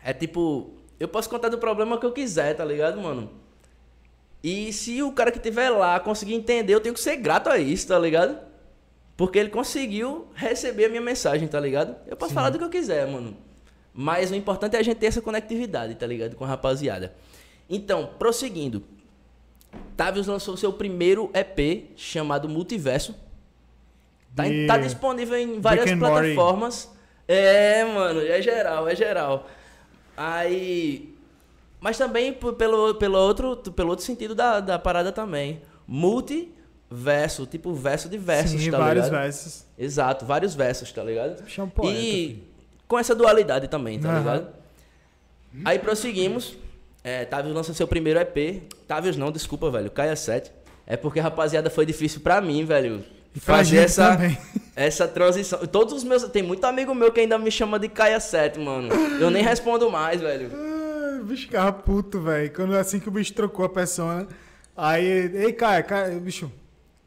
É tipo, eu posso contar do problema que eu quiser, tá ligado, mano? E se o cara que tiver lá conseguir entender, eu tenho que ser grato a isso, tá ligado? Porque ele conseguiu receber a minha mensagem, tá ligado? Eu posso falar do que eu quiser, mano. Mas o importante é a gente ter essa conectividade, tá ligado? Com a rapaziada. Então, prosseguindo. Tavius lançou seu primeiro EP chamado Multiverso. Tá, tá disponível em várias plataformas. É, mano, é geral, é geral. Aí. Mas também pelo, pelo, outro, pelo outro sentido da, da parada também. Multiverso, tipo verso de versos, Sim, tá vários ligado? versos. Exato, vários versos, tá ligado? Um poeta, e com essa dualidade também, tá Aham. ligado? Aí prosseguimos. É, Tavius lança seu primeiro EP. Tavius não, desculpa, velho. Caia 7. É porque, rapaziada, foi difícil pra mim, velho. E Fazer essa, também. *laughs* essa transição. Todos os meus. Tem muito amigo meu que ainda me chama de Caia 7, mano. Eu nem respondo mais, velho. Ah, o bicho ficava puto, velho. Quando assim que o bicho trocou a persona. Aí, ei, Caio, Caio, bicho.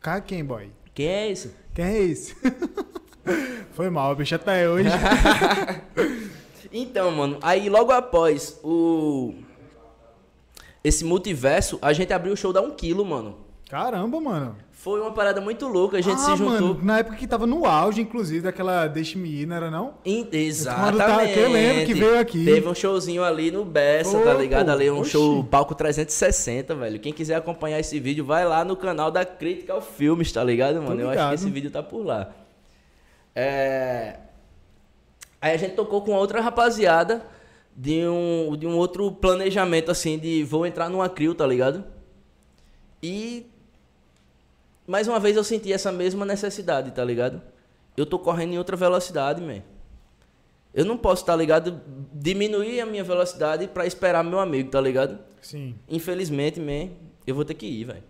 Caio quem, boy? Quem é esse? Quem é esse? *laughs* Foi mal, bicho, até hoje. *laughs* Então, mano, aí logo após o. Esse multiverso, a gente abriu o show da 1 quilo, mano. Caramba, mano. Foi uma parada muito louca, a gente ah, se juntou. Mano, na época que tava no auge, inclusive, daquela Deixe-me ir, não era não? In- Exatamente. tá- que eu lembro que veio aqui. Teve um showzinho ali no Bessa, Ô, tá ligado? Ali um oxi. show palco 360, velho. Quem quiser acompanhar esse vídeo, vai lá no canal da Critical Filmes, tá ligado, mano? Eu acho ligado. que esse vídeo tá por lá. É... Aí a gente tocou com outra rapaziada de um, de um outro planejamento, assim, de vou entrar numa crio, tá ligado? E mais uma vez eu senti essa mesma necessidade, tá ligado? Eu tô correndo em outra velocidade, man. Eu não posso, tá ligado? Diminuir a minha velocidade pra esperar meu amigo, tá ligado? Sim. Infelizmente, man, eu vou ter que ir, velho.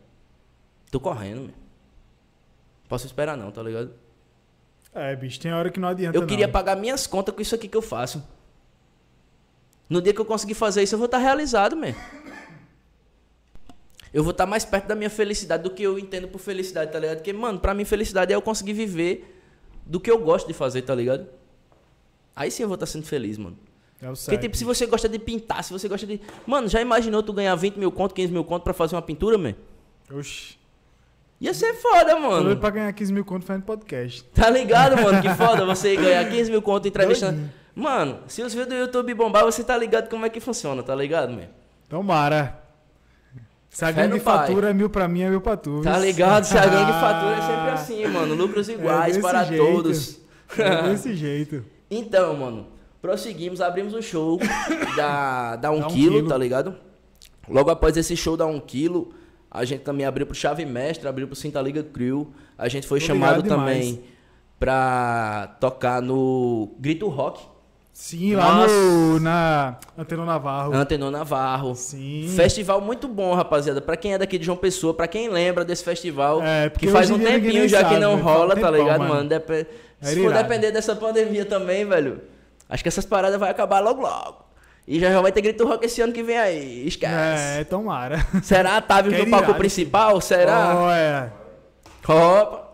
Tô correndo, man. Posso esperar não, tá ligado? É, bicho, tem hora que não adianta Eu queria não. pagar minhas contas com isso aqui que eu faço. No dia que eu conseguir fazer isso, eu vou estar realizado, man. Eu vou estar mais perto da minha felicidade do que eu entendo por felicidade, tá ligado? Porque, mano, pra mim felicidade é eu conseguir viver do que eu gosto de fazer, tá ligado? Aí sim eu vou estar sendo feliz, mano. É o Porque, tipo, se você gosta de pintar, se você gosta de. Mano, já imaginou tu ganhar 20 mil conto, 15 mil conto pra fazer uma pintura, man? Oxi. Ia ser foda, mano. pra ganhar 15 mil conto fazendo podcast. Tá ligado, mano? Que foda você *laughs* ganhar 15 mil conto entrevistando. Doidinho. Mano, se os vídeos do YouTube bombar, você tá ligado como é que funciona, tá ligado, man? Tomara. Se a gangue fatura é mil pra mim, é mil pra tu. Tá ligado? Se a gangue fatura é sempre assim, mano. Lucros iguais desse para jeito. todos. É *laughs* desse jeito. Então, mano, prosseguimos, abrimos o show *laughs* da, da 1 Da um quilo, quilo. tá ligado? Logo após esse show da 1 quilo, a gente também abriu pro Chave Mestre, abriu pro Cinta Liga Crew. A gente foi Tô chamado ligado também demais. pra tocar no Grito Rock, Sim, lá Nossa. no, na Antena Navarro. Antenor Navarro. Sim. Festival muito bom, rapaziada. Pra quem é daqui de João Pessoa, pra quem lembra desse festival, É, que faz um tempinho já que sabe, não velho. Faz um rola, tá tempão, ligado, mano. mano? Era Se for depender dessa pandemia também, velho, acho que essas paradas vai acabar logo logo. E já, já vai ter grito rock esse ano que vem aí. Esquece. É, tomara. Será Tavius *laughs* Que no palco principal? Será? Olha. Opa.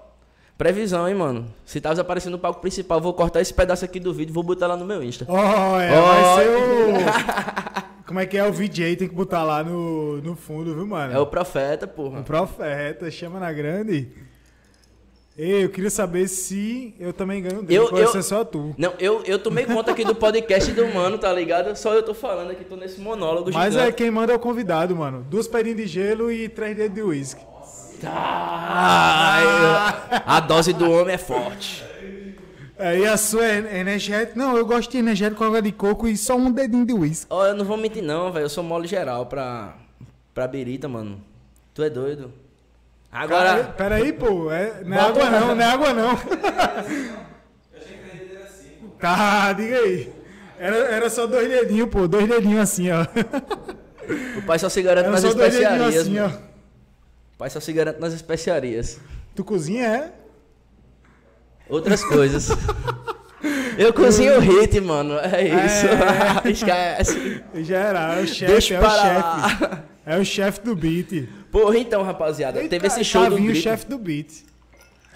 Previsão, hein, mano. Se Tavius aparecer no palco principal, vou cortar esse pedaço aqui do vídeo e vou botar lá no meu Insta. Olha, Olha. vai ser o... *laughs* Como é que é o VJ? Tem que botar lá no, no fundo, viu, mano? É o profeta, O porra. profeta, chama na grande. Ei, eu queria saber se eu também ganho dele, Eu- eu- ser só tu. Não, eu, eu tomei conta aqui do podcast do mano, tá ligado? Só eu tô falando aqui, tô nesse monólogo Mas é gigante. quem manda é o convidado, mano. Duas pedrinhas de gelo e três dedos de uísque. Ai, a dose do homem é forte. É, e a sua é energética? Não, eu gosto de energético com água de coco e só um dedinho de uísque. Ó, eu não vou mentir não, velho. Eu sou mole geral pra, pra birita, mano. Tu é doido? Cara, Agora, peraí, pô. É, não é Bota- água não, não é água não. *laughs* Tá, diga aí. Era, era só dois dedinhos, pô. Dois dedinhos assim, ó. o pai só se garante Era nas só dois dedinhos especiarias. assim, ó. O pai só se garante nas especiarias. Tu cozinha, é? Outras coisas. *laughs* Eu cozinho hit, mano. É isso. É. *laughs* Esquece. Era, é o chefe, Deixa é o chefe. É o chefe do beat. Porra, então, rapaziada. Eita, teve esse show do Tavinho, o grito. chefe do beat.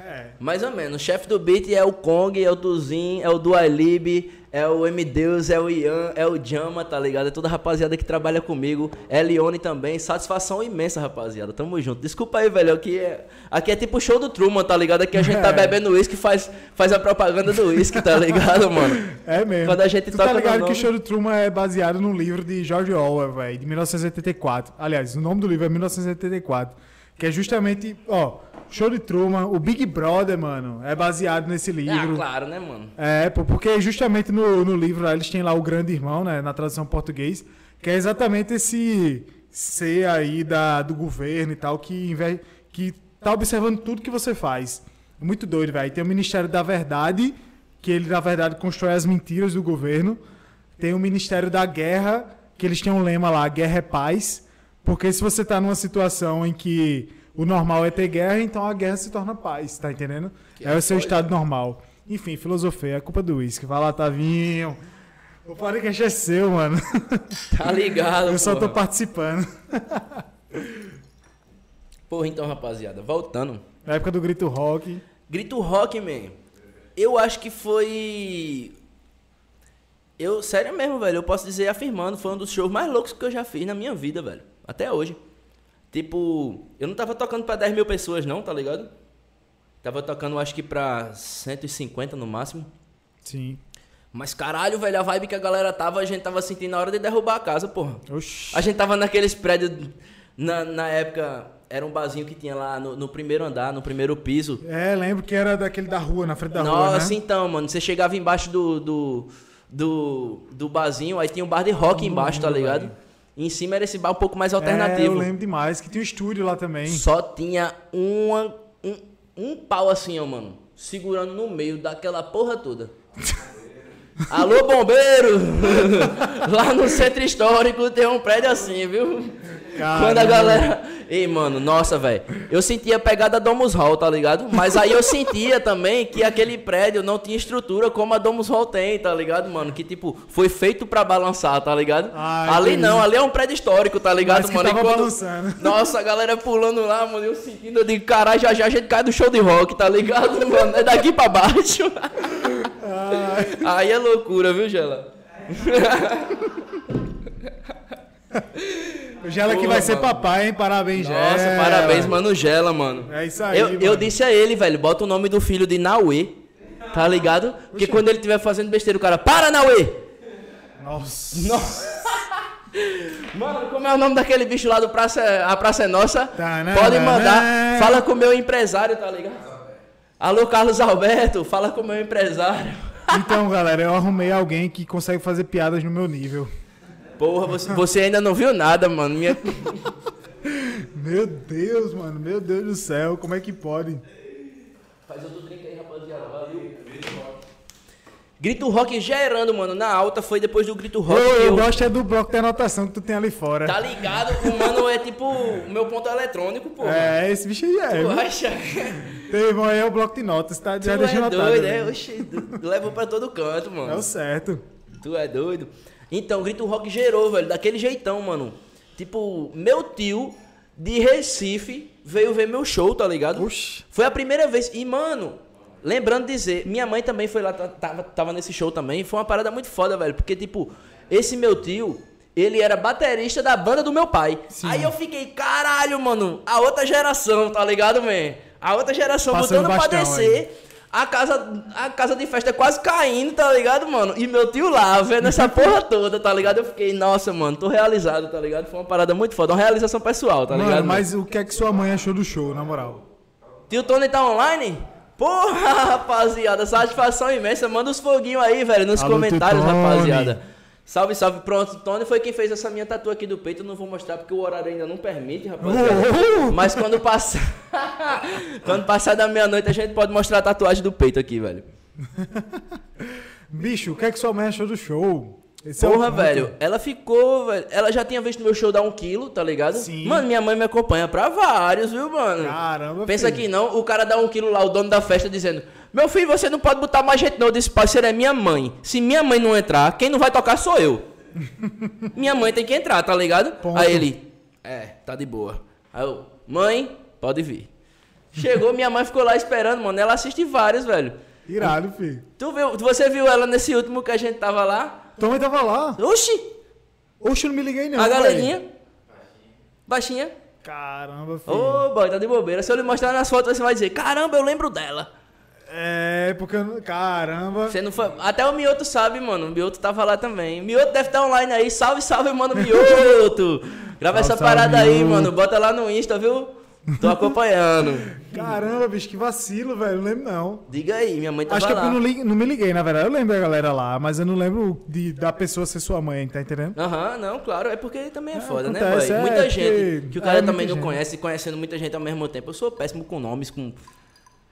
É. Mais ou menos. O chefe do beat é o Kong, é o Tuzin, é o Dualib, é o M Deus, é o Ian, é o Jama, tá ligado? É toda a rapaziada que trabalha comigo. É Leone também. Satisfação imensa, rapaziada. Tamo junto. Desculpa aí, velho. Aqui é, aqui é tipo show do Truman, tá ligado? Aqui a gente tá *laughs* É. bebendo uísque e faz, faz a propaganda do uísque, tá ligado, mano? *laughs* É mesmo. Quando a gente tu tá no ligado que nome- o show do Truman é baseado num livro de George Orwell, velho, de 1984. Aliás, o nome do livro é 1984. Que é justamente, ó, show de Truman, o Big Brother, mano, é baseado nesse Ah, livro. claro, né, mano? É, porque justamente no, no livro lá, eles têm lá o grande irmão, né, na tradução português, que é exatamente esse ser aí da, do governo e tal, que, que tá observando tudo que você faz. Muito doido, velho. Tem o Ministério da Verdade, que ele, na verdade, constrói as mentiras do governo. Tem o Ministério da Guerra, que eles têm um lema lá, guerra é paz. Porque se você tá numa situação em que o normal é ter guerra, então a guerra se torna paz, tá entendendo? Que é o seu estado normal. Enfim, filosofia, é culpa do uísque. Vai lá, Tavinho. O podcast é seu, mano. Tá ligado, Eu só tô porra. participando. Porra, então, rapaziada. Voltando. Na época do grito rock. Grito Rock, man. Eu acho que foi. Eu, sério mesmo, velho. Eu posso dizer afirmando, foi um dos shows mais loucos que eu já fiz na minha vida, velho. Até hoje. Tipo, eu não tava tocando pra 10 mil pessoas, não, tá ligado? Tava tocando, acho que pra 150 no máximo. Sim. Mas caralho, velho, a vibe que a galera tava, a gente tava sentindo na hora de derrubar a casa, porra. Oxi. A gente tava naqueles prédios. Na, na época, era um barzinho que tinha lá no, no primeiro andar, no primeiro piso. É, lembro que era daquele da rua, na frente da rua, Nossa, né? então, mano, você chegava embaixo do, do, do, do barzinho, aí tinha um bar de rock embaixo, tá ligado? velho. Em cima era esse bar um pouco mais É, alternativo. eu lembro demais. Que tinha um estúdio lá também. Só tinha uma, um, um pau assim, ó, mano, segurando no meio daquela porra toda. Alô, bombeiro! *laughs* Lá no centro histórico tem um prédio assim, viu? Caramba. Quando a galera. Ei, mano, nossa, velho. Eu sentia a pegada Domus Hall, tá ligado? Mas aí eu sentia também que aquele prédio não tinha estrutura como a Domus Hall tem, tá ligado, mano? Que tipo, foi feito pra balançar, tá ligado? Ah, ali entendi. não, ali é um prédio histórico, tá ligado, Mas que mano? tava E quando-. *laughs* Nossa, a galera pulando lá, mano. Eu sentindo, eu digo, caralho, já já a gente cai do show de rock, tá ligado, *laughs* mano? É daqui pra baixo. Aí é loucura, viu, Gela? *laughs* O Gela que vai ser mano. papai, hein? Parabéns, Nossa, Gela. parabéns, Mano Gela, mano. É isso aí, eu, eu mano. disse a ele, velho, bota o nome do filho de Nauê. Tá ligado? Porque quando ele estiver fazendo besteira, o cara, para, Nauê! Nossa. *laughs* Mano, como é o nome daquele bicho lá do Praça, A Praça é Nossa? Tanana. Pode mandar. Fala com o meu empresário, tá ligado? Alô, Carlos Alberto, fala com o meu empresário. Então, galera, eu arrumei alguém que consegue fazer piadas no meu nível. Porra, você, você ainda não viu nada, mano. Minha... *laughs* Meu Deus, mano. Meu Deus do céu. Como é que pode? Faz outro drink aí, rapaziada. Valeu. Grito Rock gerando, mano. Na alta foi depois do Grito Rock. Eu, que eu gosto é do bloco de anotação que tu tem ali fora. Tá ligado? O mano é tipo o meu ponto eletrônico, pô. É, esse bicho aí é. Tu acha? Teu irmão aí é o bloco de notas, tá? Tu Já é deixa doido, ali. é? Oxi, leva pra todo canto, mano. É o certo. Tu é doido? Então, Grito Rock gerou, velho, daquele jeitão, mano. Tipo, meu tio de Recife veio ver meu show, tá ligado? Oxi. Foi a primeira vez. E, mano, lembrando de dizer, minha mãe também foi lá, ta- tava, tava nesse show também. Foi uma parada muito foda, velho. Porque, tipo, esse meu tio, ele era baterista da banda do meu pai. Aí eu fiquei, caralho, mano, a outra geração, tá ligado, man? A outra geração Passando botando pra descer. A casa, a casa de festa quase caindo, tá ligado, mano? E meu tio lá, vendo essa porra toda, tá ligado? Eu fiquei, nossa, mano, tô realizado, tá ligado? Foi uma parada muito foda, uma realização pessoal, tá mano, ligado? mas o que é que sua mãe achou do show, na moral? Tio Tony tá online? Porra, *laughs* rapaziada, satisfação imensa. Manda os foguinhos aí, velho, nos Alô, comentários, rapaziada. Salve, salve. Pronto, Tony foi quem fez essa minha tatu aqui do peito. Eu não vou mostrar porque o horário ainda não permite, rapaziada. Mas quando passar. *laughs* quando passar da meia-noite, a gente pode mostrar a tatuagem do peito aqui, velho. Bicho, o que é que sua mãe achou do show? Esse é Porra, ponto. velho, ela ficou, velho. Ela já tinha visto meu show dar um quilo, tá ligado? Sim. Mano, minha mãe me acompanha pra vários, viu, mano? Caramba, Pensa filho. que não, o cara dá um quilo lá, o dono da festa, dizendo: Meu filho, você não pode botar mais gente, não. Eu disse: Parceiro, é minha mãe. Se minha mãe não entrar, quem não vai tocar sou eu. *laughs* minha mãe tem que entrar, tá ligado? Ponto. Aí ele: É, tá de boa. Aí eu: Mãe, pode vir. Chegou, minha mãe ficou lá esperando, mano. Ela assiste vários, velho. Irado, filho. Tu viu, você viu ela nesse último que a gente tava lá? Mãe tava lá. Oxi! Oxe, eu não me liguei não, a galerinha. Baixinha. Caramba, filho. Ô, boy, tá de bobeira. Se eu lhe mostrar nas fotos, você vai dizer: Caramba, eu lembro dela. É, porque eu não... Caramba. Você não foi... Até o Mioto sabe, mano. O Mioto tava lá também. Mioto deve estar online aí. Salve, salve, mano, *laughs* Mioto. Grava Salve, essa parada salve, aí, Mioto. mano. Bota lá no Insta, viu? Tô acompanhando. Caramba, bicho, que vacilo, velho. Não lembro não. Diga aí, minha mãe tava Acho que é porque eu não, li- não me liguei, na verdade. Eu lembro da galera lá, mas eu não lembro de, da pessoa ser sua mãe, tá entendendo? Aham, não, claro. É porque também é, É, foda, né, acontece, boy? é, Muita gente que o cara é, também não gente. conhece, conhecendo muita gente ao mesmo tempo. Eu sou péssimo com nomes, com...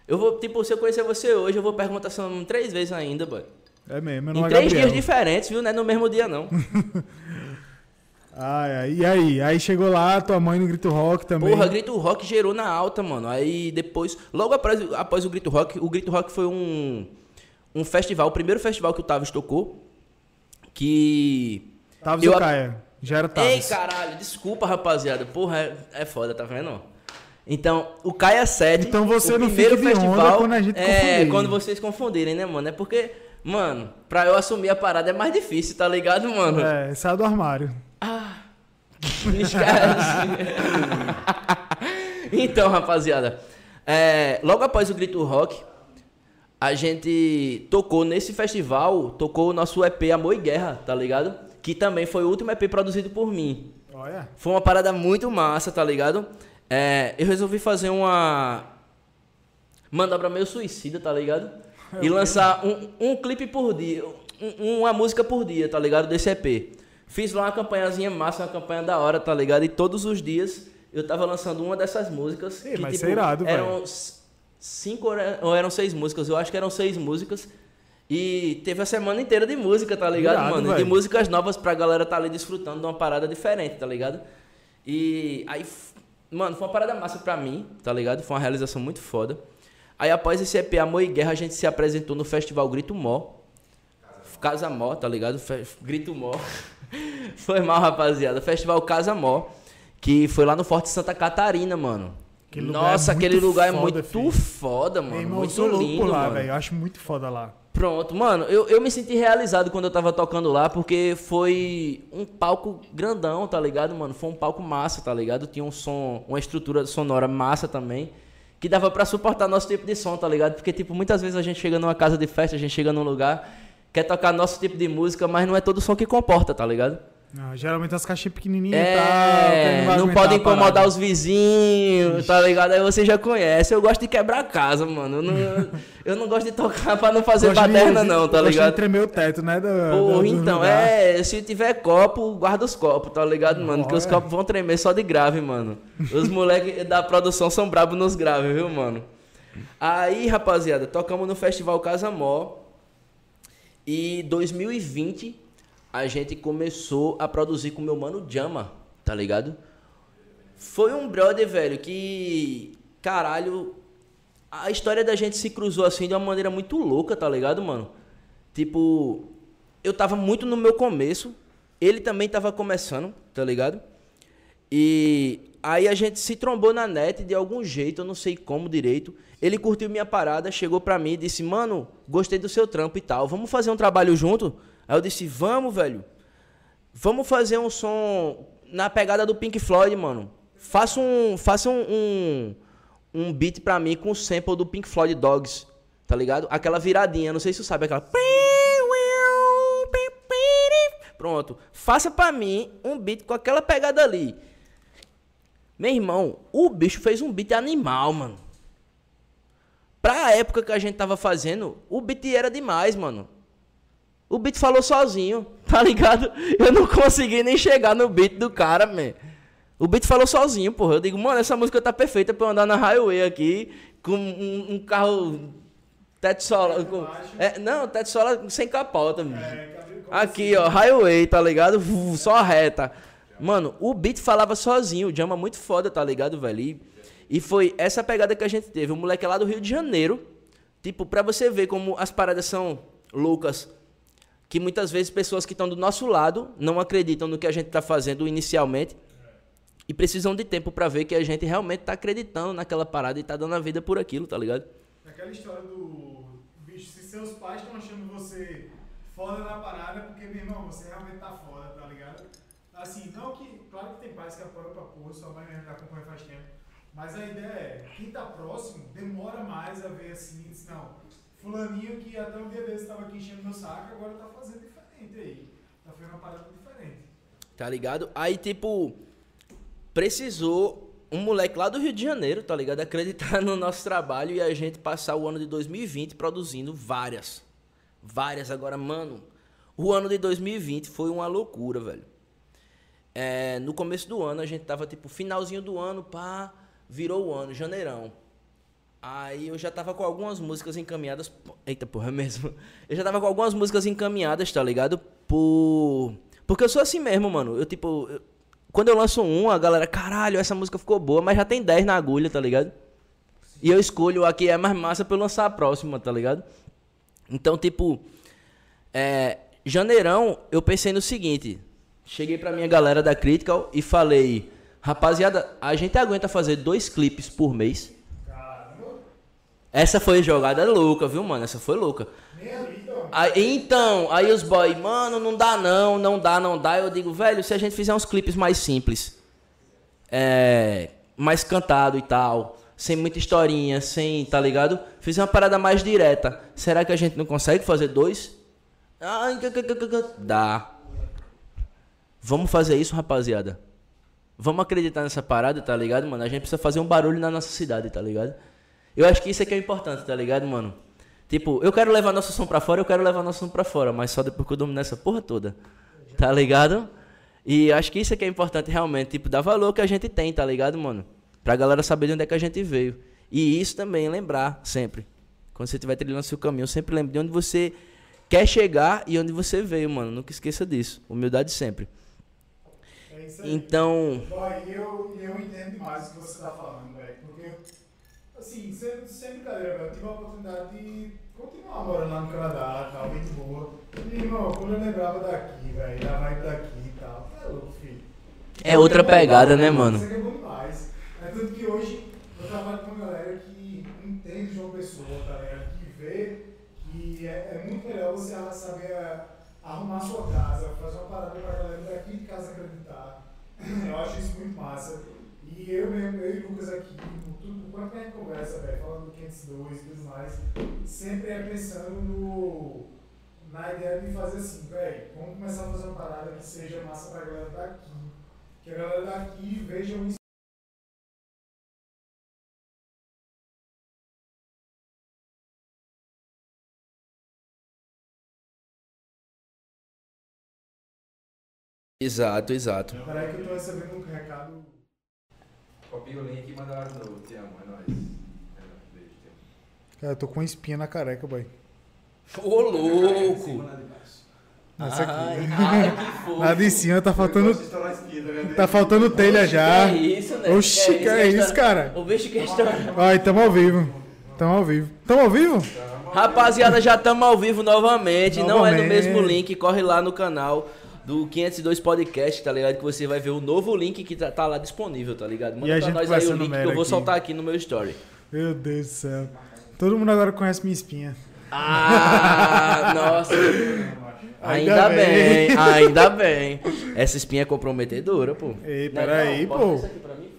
Eu vou, tipo, se eu conhecer você hoje, eu vou perguntar seu nome três vezes ainda, boy. É mesmo, meu Em nome é três Gabriel. dias diferentes, viu? Não é no mesmo dia, não. *laughs* Ai, ai, e aí? Aí chegou lá, tua mãe no Grito Rock também. Porra, Grito Rock gerou na alta, mano. Aí depois, logo após, após o Grito Rock, o Grito Rock foi um, um festival, o primeiro festival que o Tavis tocou. Que. Tavis eu- Caia? Já era Ei, Tavis. caralho, desculpa, rapaziada. Porra, é, é foda, tá vendo? Então, o Caia 7. Então você o não primeiro fica de festival. quando a gente É, confundir. quando vocês confundirem, né, mano? É porque, mano, pra eu assumir a parada é mais difícil, tá ligado, mano? É, saiu do armário. *laughs* Esquece. *laughs* então, rapaziada, é, logo após o Grito Rock, a gente tocou nesse festival, tocou o nosso EP Amor e Guerra, tá ligado? Que também foi o último EP produzido por mim. Olha. Foi uma parada muito massa, tá ligado? É, eu resolvi fazer uma manobra meio suicida, tá ligado? E lançar um, um clipe por dia, um- uma música por dia, tá ligado? Desse EP. Fiz lá uma campanhazinha massa, uma campanha da hora, tá ligado? E todos os dias eu tava lançando uma dessas músicas. Ih, mas isso é irado, eram s- cinco ou era- ou eram seis músicas, eu acho que eram seis músicas. E teve a semana inteira de música, tá ligado, Irado, mano? De velho. músicas novas pra galera tá ali desfrutando de uma parada diferente, tá ligado? E aí, mano, foi uma parada massa pra mim, tá ligado? Foi uma realização muito foda. Aí após esse EP Amor e Guerra, a gente se apresentou no Festival Grito Mó. Casa Mó, tá ligado? Fe- Grito Mó. *laughs* foi mal, rapaziada. Festival Casa Mó, que foi lá no Forte Santa Catarina, mano. Aquele Nossa, é aquele lugar foda, é muito filho. foda, mano. irmão, eu muito louco lindo, lá, velho. Eu acho muito foda lá. Pronto, mano, eu, eu me senti realizado quando eu tava tocando lá, porque foi um palco grandão, tá ligado, mano? Foi um palco massa, tá ligado? Tinha um som, uma estrutura sonora massa também, que dava pra suportar nosso tipo de som, tá ligado? Porque, tipo, muitas vezes a gente chega numa casa de festa, a gente chega num lugar, quer tocar nosso tipo de música, mas não é todo som que comporta, tá ligado? Não, geralmente as caixinhas pequenininhas É, vai não aguentar pode a incomodar os vizinhos, tá ligado? Aí você já conhece. Eu gosto de quebrar a casa, mano. Eu não, eu não gosto de tocar pra não fazer Gosto baderna, não, tá gosto ligado? de tremer o teto, né? Do, Porra, do então, é, se tiver copo, guarda os copos, tá ligado, mano? Porque os copos vão tremer só de grave, mano. Os moleques da produção são brabos nos graves, viu, mano? Aí, rapaziada, tocamos no Festival Casa Mó. E 2020 a gente começou a produzir com meu mano Jama, tá ligado? Foi um brother, velho, que. Caralho. A história da gente se cruzou assim de uma maneira muito louca, tá ligado, mano? Tipo, eu tava muito no meu começo, ele também tava começando, tá ligado? E aí a gente se trombou na net de algum jeito, eu não sei como direito. Ele curtiu minha parada, chegou pra mim e disse: "Mano, gostei do seu trampo e tal. Vamos fazer um trabalho junto?" Aí eu disse: "Vamos, velho. Vamos fazer um som na pegada do Pink Floyd, mano. Faça um, faça um, um, um beat pra mim com o sample do Pink Floyd Dogs, tá ligado? Aquela viradinha, não sei se você sabe, aquela. Pronto. Faça pra mim um beat com aquela pegada ali. Meu irmão, o bicho fez um beat animal, mano. Pra época que a gente tava fazendo, o beat era demais, mano. O beat falou sozinho, *laughs* tá ligado? Eu não consegui nem chegar no beat do cara, man. O beat falou sozinho, porra. Eu digo, mano, essa música tá perfeita pra eu andar na highway aqui com um, um carro teto sola. Com, é, não, teto sola sem capota, mano. Aqui, ó, highway, tá ligado? Vu, Só reta. Mano, o beat falava sozinho, o Jama muito foda, tá ligado, velho? E, e foi essa pegada que a gente teve. O moleque lá do Rio de Janeiro. Tipo, pra você ver como as paradas são loucas. Que muitas vezes pessoas que estão do nosso lado não acreditam no que a gente tá fazendo inicialmente. E precisam de tempo pra ver que a gente realmente tá acreditando naquela parada e tá dando a vida por aquilo, tá ligado? Aquela história do bicho, se seus pais estão achando você foda na parada, porque, meu irmão, você realmente tá foda, tá ligado? Assim, não que. Claro que tem pais que apoiam pra porra, sua mãe já acompanha faz tempo. Mas a ideia é, quem tá próximo demora mais a ver assim, diz, não, fulaninho que até um dia desse tava aqui enchendo meu saco, agora tá fazendo diferente aí. Tá fazendo uma parada diferente. Tá ligado? Aí, tipo, precisou um moleque lá do Rio de Janeiro, tá ligado? Acreditar no nosso trabalho e a gente passar o ano de 2020 produzindo várias. Várias. Agora, mano, o ano de 2020 foi uma loucura, velho. É, no começo do ano, a gente tava, tipo, finalzinho do ano, pá, virou o ano, janeirão. Aí eu já tava com algumas músicas encaminhadas. Eita porra, *laughs* é mesmo. Eu já tava com algumas músicas encaminhadas, tá ligado? Por. Porque eu sou assim mesmo, mano. Eu, tipo. eu- Quando eu lanço um, a galera, caralho, essa música ficou boa, mas já tem 10 na agulha, tá ligado? E eu escolho a que é mais massa pra eu lançar a próxima, tá ligado? Então, tipo. É, janeirão, eu pensei no seguinte. Cheguei pra minha galera da Critical e falei: Rapaziada, a gente aguenta fazer dois clipes por mês. Essa foi jogada louca, viu, mano? Essa foi louca. Aí, então, aí os boys, mano, não dá não, não dá, não dá. Eu digo, velho, se a gente fizer uns clipes mais simples, é, mais cantado e tal, sem muita historinha, sem, tá ligado? Fizer uma parada mais direta, será que a gente não consegue fazer dois? Que- Dá. Vamos fazer isso, rapaziada. Vamos acreditar nessa parada, tá ligado, mano? A gente precisa fazer um barulho na nossa cidade, tá ligado? Eu acho que isso é que é importante, tá ligado, mano? Tipo, eu quero levar nosso som pra fora, eu quero levar nosso som pra fora, mas só depois que eu domino essa porra toda. Tá ligado? E acho que isso é que é importante realmente, tipo, dar valor que a gente tem, tá ligado, mano? Pra galera saber de onde é que a gente veio. E isso também, lembrar sempre. Quando você estiver trilhando seu caminho, sempre lembre de onde você quer chegar e onde você veio, mano. Nunca esqueça disso. Humildade sempre. É isso aí. Então, Boy, eu, eu entendo demais o que você tá falando, velho. Porque, Assim, sempre, sempre galera, eu tive a oportunidade de continuar morando lá no Canadá, tá tal, muito boa. E, irmão, quando eu lembrava daqui, velho, da vibe daqui e tal, é louco, filho. É outra então, pegada, né, né, mano? Você aqui é bom demais. É tanto que hoje eu trabalho com uma galera que entende de uma Pessoa, tá ligado? Que vê que é, é muito melhor você saber arrumar sua casa, fazer uma parada pra galera daqui de casa acreditar. Eu acho isso muito massa. E eu mesmo, eu e o Lucas aqui, tudo, quanto a gente conversa, velho, falando do 502 e tudo mais, sempre é pensando no, na ideia de fazer assim, velho, vamos começar a fazer uma parada que seja massa pra galera daqui. Que a galera daqui veja o Exato, exato. Peraí que eu tô recebendo um recado. Copia o link e manda lá de novo. Te amo, é nóis. É nóis, beijo, te amo. Cara, eu tô com uma espinha na careca, boy. Ô, louco! Essa aqui. Ai, ai, que fofo. Na de cima tá faltando. Esquina, né? Tá faltando telha já. Que é isso, né? Oxi, que é isso, cara? O bicho que é está... Ai, tamo ao vivo. Tamo ao vivo. Tamo ao vivo? Rapaziada, já estamos ao vivo novamente. Não é no Novamente. mesmo link, corre lá no canal do 502 Podcast, tá ligado? Que você vai ver o novo link que tá, tá lá disponível, tá ligado? E Manda a pra gente nós vai aí o link que eu vou aqui. soltar aqui no meu story. Meu Deus do céu. Todo mundo agora conhece minha espinha. Ah, *laughs* nossa. Ainda Ainda bem. bem, ainda bem. Essa espinha é comprometedora, pô. Ei, é peraí, pô. Bota isso aqui pra mim.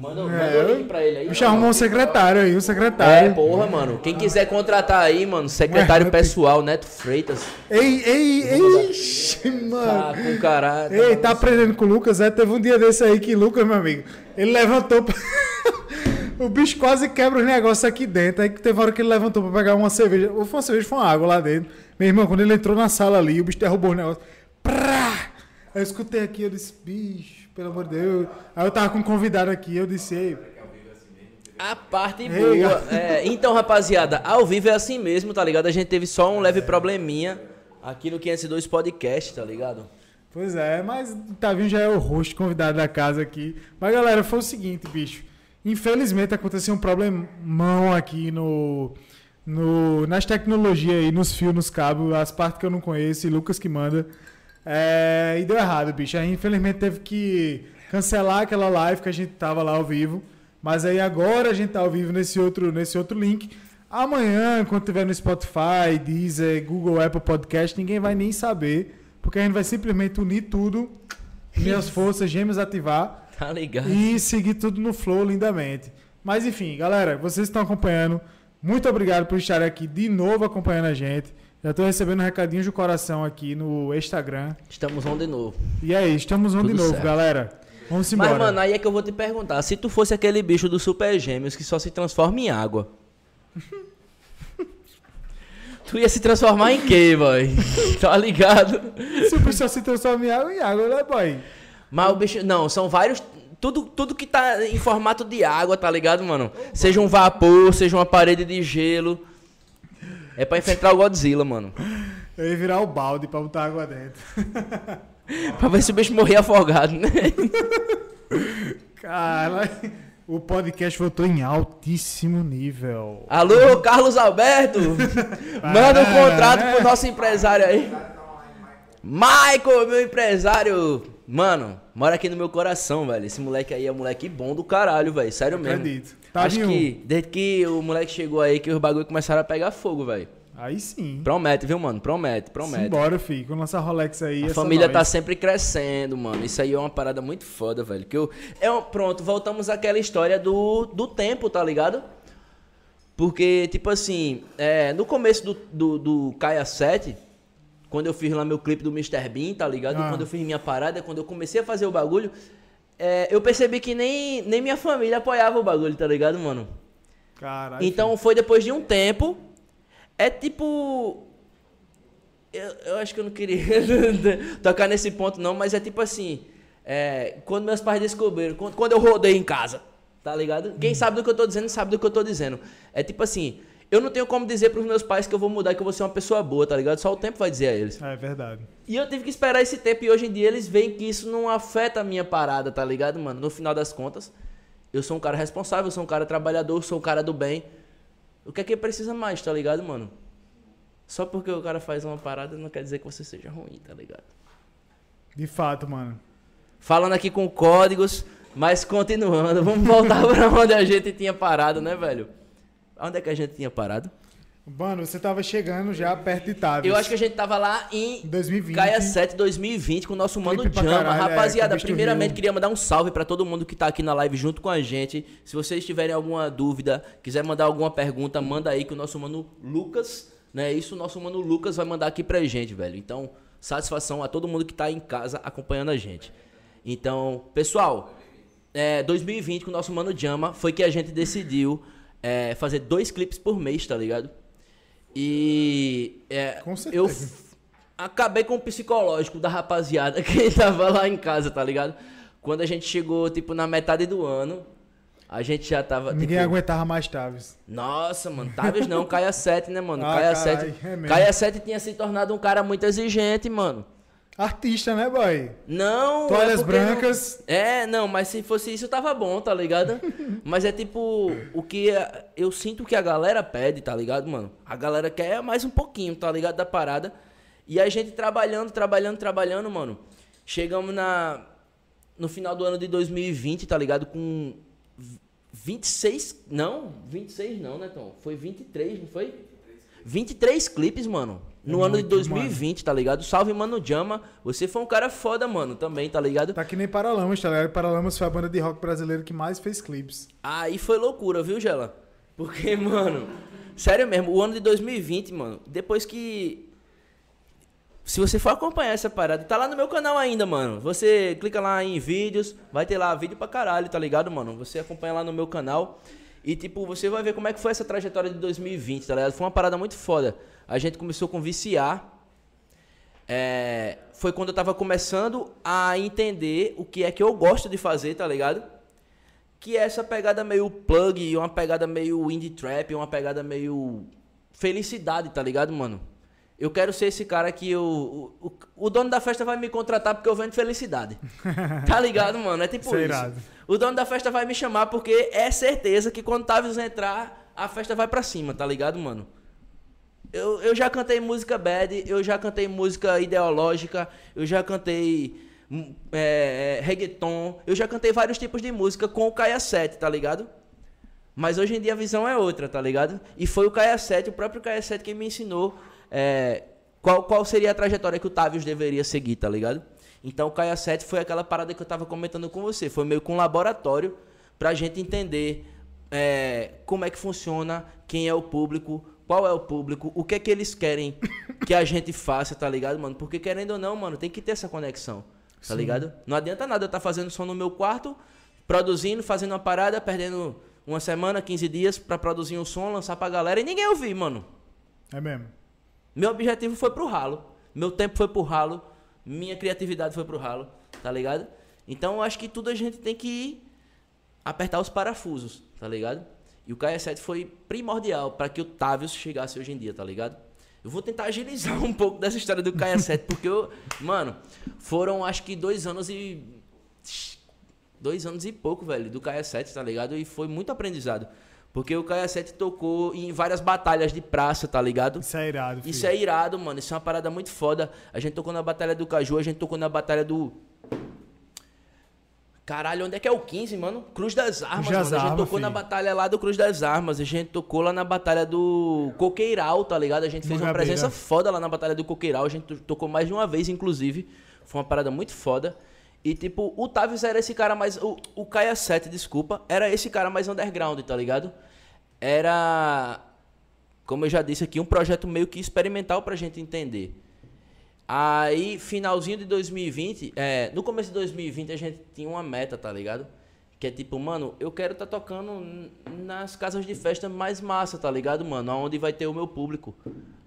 Manda, manda É, o link pra ele aí. Bicho arrumou um secretário aí, um É, secretário. porra, mano. Quem quiser contratar aí, mano, secretário rap. pessoal, Neto Freitas. Ei, ei, ei, ixi, Tá mano. com caralho. Ei, tá aprendendo com o Lucas? É, teve um dia desse aí que Lucas, meu amigo, ele levantou. pra- *laughs* o bicho quase quebra os negócios aqui dentro. Aí teve hora que ele levantou pra pegar uma cerveja. Ou foi uma cerveja, foi uma água lá dentro. Meu irmão, quando ele entrou na sala ali, o bicho derrubou os negócios. Prá! Aí eu escutei aqui, eu disse, bicho, pelo amor de Deus. Aí eu tava com um convidado aqui, eu disse, ei, A parte boa. é, então, rapaziada, ao vivo é assim mesmo, tá ligado? A gente teve só um leve probleminha aqui no 502 Podcast, tá ligado? Pois é, mas Tavinho já é o host convidado da casa aqui. Mas galera, foi o seguinte, bicho. Infelizmente aconteceu um problemão aqui no, no nas tecnologias aí, nos fios, nos cabos, as partes que eu não conheço, e Lucas que manda. É, e deu errado, bicho. Aí infelizmente teve que cancelar aquela live que a gente tava lá ao vivo. Mas aí agora a gente tá ao vivo nesse outro, nesse outro link. Amanhã, quando tiver no Spotify, Deezer, Google, Apple Podcast, ninguém vai nem saber. Porque a gente vai simplesmente unir tudo, unir as *laughs* forças, gêmeos ativar Tá ligado? e seguir tudo no flow lindamente. Mas enfim, galera, vocês estão acompanhando. Muito obrigado por estarem aqui de novo acompanhando a gente. Já estou recebendo recadinhos do coração aqui no Instagram. Estamos on de novo. E aí, estamos on de Tudo novo, certo. galera. Vamos embora. Mas, mano, aí é que eu vou te perguntar. Se tu fosse aquele bicho do Super Gêmeos que só se transforma em água. *laughs* tu ia se transformar em quê, boy? *laughs* tá ligado? Se o bicho se transforma em água, em água, né, boy? Mas o bicho. Não, são vários. Tudo, tudo que tá em formato de água, tá ligado, mano? Seja um vapor, seja uma parede de gelo. É pra enfrentar o Godzilla, mano. Eu ia virar o balde pra botar água dentro. *laughs* Pra ver se o bicho morrer afogado, né? Cara, o podcast voltou em altíssimo nível. Alô, Carlos Alberto! *laughs* Manda um contrato pro nosso empresário aí. Michael, meu empresário! Mano, mora aqui no meu coração, velho. Esse moleque aí é um moleque bom do caralho, velho. Sério mesmo. Acredito. Acho Tavinho. que desde que o moleque chegou aí, que os bagulho começaram a pegar fogo, velho. Aí sim. Promete, viu, mano? Promete, promete. Simbora, filho. Quando lançar Rolex aí, A família tá nós. sempre crescendo, mano. Isso aí é uma parada muito foda, velho. Que eu, é um- pronto, voltamos àquela história do, do tempo, tá ligado? Porque, tipo assim, é, no começo do, do, do Kaia 7, quando eu fiz lá meu clipe do Mr. Bean, tá ligado? Ah. Quando eu fiz minha parada, quando eu comecei a fazer o bagulho, é, eu percebi que nem, nem minha família apoiava o bagulho, tá ligado, mano? Caralho. Então foi depois de um tempo. É tipo. Eu, eu acho que eu não queria *laughs* tocar nesse ponto, não, mas é tipo assim. é, quando meus pais descobriram, quando, quando eu rodei em casa, tá ligado? Quem sabe do que eu tô dizendo, sabe do que eu tô dizendo. É tipo assim. Eu não tenho como dizer pros meus pais que eu vou mudar, que eu vou ser uma pessoa boa, tá ligado? Só o tempo vai dizer a eles. É verdade. E eu tive que esperar esse tempo e hoje em dia eles veem que isso não afeta a minha parada, tá ligado, mano? No final das contas, eu sou um cara responsável, eu sou um cara trabalhador, eu sou um cara do bem. O que é que precisa mais, tá ligado, mano? Só porque o cara faz uma parada não quer dizer que você seja ruim, tá ligado? De fato, mano. Falando aqui com códigos, mas continuando, *laughs* vamos voltar pra onde a gente tinha parado, né, velho? Onde é que a gente tinha parado? Mano, você tava chegando já perto de Tavis. Eu acho que a gente tava lá em 2020. Caia 7 2020 com o nosso mano Clipe Jama. caralho, é, Rapaziada, Bicho primeiramente queria mandar um salve pra todo mundo que tá aqui na live junto com a gente. Se vocês tiverem alguma dúvida, quiser mandar alguma pergunta, manda aí que o nosso mano Lucas, né? Isso o nosso mano Lucas vai mandar aqui pra gente, velho. Então, satisfação a todo mundo que tá em casa acompanhando a gente. Então, pessoal, é, 2020 com o nosso mano Jama foi que a gente decidiu é, fazer dois clipes por mês, tá ligado? E é, Com certeza. eu acabei com o psicológico da rapaziada *laughs* que tava lá em casa, tá ligado? Quando a gente chegou, tipo, na metade do ano, a gente já tava. Ninguém tipo, aguentava mais Tavis. Nossa, mano, Tavius não, *laughs* Caia 7, né, mano? Ah, Caia caralho, 7. é. Caia 7 tinha se tornado um cara muito exigente, mano. Artista, né, boy? Não, Toalhas é porque não- brancas. É, não, mas se fosse isso tava bom, tá ligado? *laughs* mas é tipo, o que a- eu sinto que a galera pede, tá ligado, mano? A galera quer mais um pouquinho, tá ligado, da parada. E a gente trabalhando, trabalhando, trabalhando, mano. Chegamos na no final do ano de 2020, tá ligado, com v- 26, não, 26 não, né, Tom? Foi 23, não foi? 23 clipes, mano. No É ano de muito, 2020, tá ligado? Salve, mano, Jama. Você foi um cara foda, mano, também, tá ligado? Tá que nem Paralamas, tá ligado? Paralamas foi a banda de rock brasileira que mais fez clipes. Aí foi loucura, viu, Gela? Porque, *laughs* mano, sério mesmo, o ano de 2020, mano, depois que. Se você for acompanhar essa parada, tá lá no meu canal ainda, mano. Você clica lá em vídeos, vai ter lá vídeo pra caralho, tá ligado, mano? Você acompanha lá no meu canal. E, tipo, você vai ver como é que foi essa trajetória de 2020, tá ligado? Foi uma parada muito foda. A gente começou com viciar. É, foi quando eu tava começando a entender o que é que eu gosto de fazer, tá ligado? que é essa pegada meio plug, uma pegada meio indie trap, uma pegada meio felicidade, tá ligado, mano? Eu quero ser esse cara que eu, o, o, o dono da festa vai me contratar porque eu vendo felicidade. *laughs* tá ligado, mano? É tipo Isso é isso. irado. O dono da festa vai me chamar porque é certeza que quando Tavius entrar, a festa vai pra cima, tá ligado, mano? Eu, eu já cantei música bad, eu já cantei música ideológica, eu já cantei hum, é, é, reggaeton, eu já cantei vários tipos de música com o Caia 7, tá ligado? Mas hoje em dia a visão é outra, tá ligado? E foi o Caia 7, o próprio Caia 7 que me ensinou é, qual, qual seria a trajetória que o Tavius deveria seguir, tá ligado? Então o Caia 7 foi aquela parada que eu tava comentando com você, foi meio que um laboratório pra gente entender é, como é que funciona, quem é o público, qual é o público, o que é que eles querem que a gente faça, tá ligado, mano? Porque querendo ou não, mano, tem que ter essa conexão, tá ligado? Não adianta nada eu estar fazendo som no meu quarto, produzindo, fazendo uma parada, perdendo uma semana, 15 dias pra produzir um som, lançar pra galera e ninguém ouvir, mano. É mesmo. Meu objetivo foi pro ralo. Meu tempo foi pro ralo. Minha criatividade foi pro ralo. Tá ligado? Então eu acho que tudo a gente tem que apertar os parafusos. Tá ligado? E o KS7 foi primordial para que o Tavius chegasse hoje em dia, tá ligado? Eu vou tentar agilizar *laughs* um pouco dessa história do KS7, porque eu. Mano, foram acho que dois anos e. Dois anos e pouco, velho, do KS7, tá ligado? E foi muito aprendizado. Porque o KS7 tocou em várias batalhas de praça, tá ligado? Isso é irado, filho. Isso é irado, mano. Isso é uma parada muito foda. A gente tocou na Batalha do Caju, a gente tocou na Batalha do. Caralho, onde é que é o 15, mano? Cruz das Armas, Cruz das mano. A gente Armas, tocou na filho. batalha lá do Cruz das Armas. A gente tocou lá na batalha do Coqueiral, tá ligado? A gente fez uma Mangabeira. presença foda lá na batalha do Coqueiral. A gente to- tocou mais de uma vez, inclusive. Foi uma parada muito foda. E, tipo, o Tavius era esse cara mais. O, o Kaia 7, desculpa. Era esse cara mais underground, tá ligado? Era. Como eu já disse aqui, um projeto meio que experimental pra gente entender. Aí, finalzinho de 2020, é, no começo de 2020 a gente tinha uma meta, tá ligado? Que é tipo, mano, eu quero tá tocando nas casas de festa mais massa, tá ligado, mano? Aonde vai ter o meu público.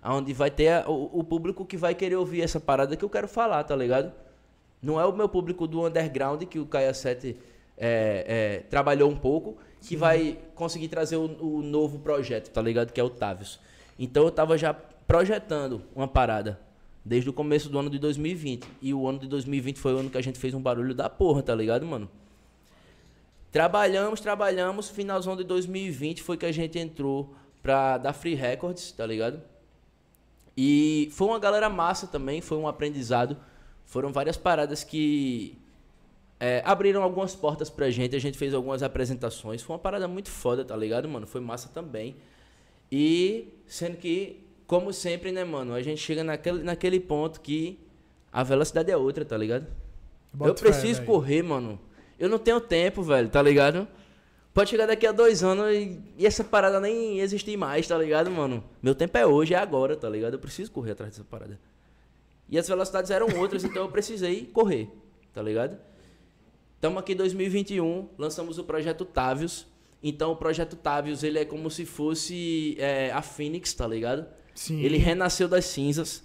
Aonde vai ter a- o, o público que vai querer ouvir essa parada que eu quero falar, tá ligado? Não é o meu público do underground que o Caia 7 é, é, trabalhou um pouco, que vai conseguir trazer o, o novo projeto, tá ligado? Que é o Tavius. Então eu tava já projetando uma parada desde o começo do ano de 2020. E o ano de 2020 foi o ano que a gente fez um barulho da porra, tá ligado, mano? Trabalhamos, trabalhamos, finalzão de 2020 foi que a gente entrou pra dar Free Records, tá ligado? E foi uma galera massa também, foi um aprendizado. Foram várias paradas que é, abriram algumas portas pra gente, a gente fez algumas apresentações. Foi uma parada muito foda, tá ligado, mano? Foi massa também. E sendo que, como sempre, né, mano, a gente chega naquele, naquele ponto que a velocidade é outra, tá ligado? Bota eu fé, preciso velho. correr, mano. Eu não tenho tempo, velho, tá ligado? Pode chegar daqui a dois anos e, e essa parada nem existir mais, tá ligado, mano? Meu tempo é hoje, é agora, tá ligado? Eu preciso correr atrás dessa parada. E as velocidades eram outras, então eu precisei correr, tá ligado? Estamos aqui em 2021, lançamos o projeto Távios. Então o projeto Távios, ele é como se fosse é, a Phoenix, tá ligado? Sim. Ele renasceu das cinzas.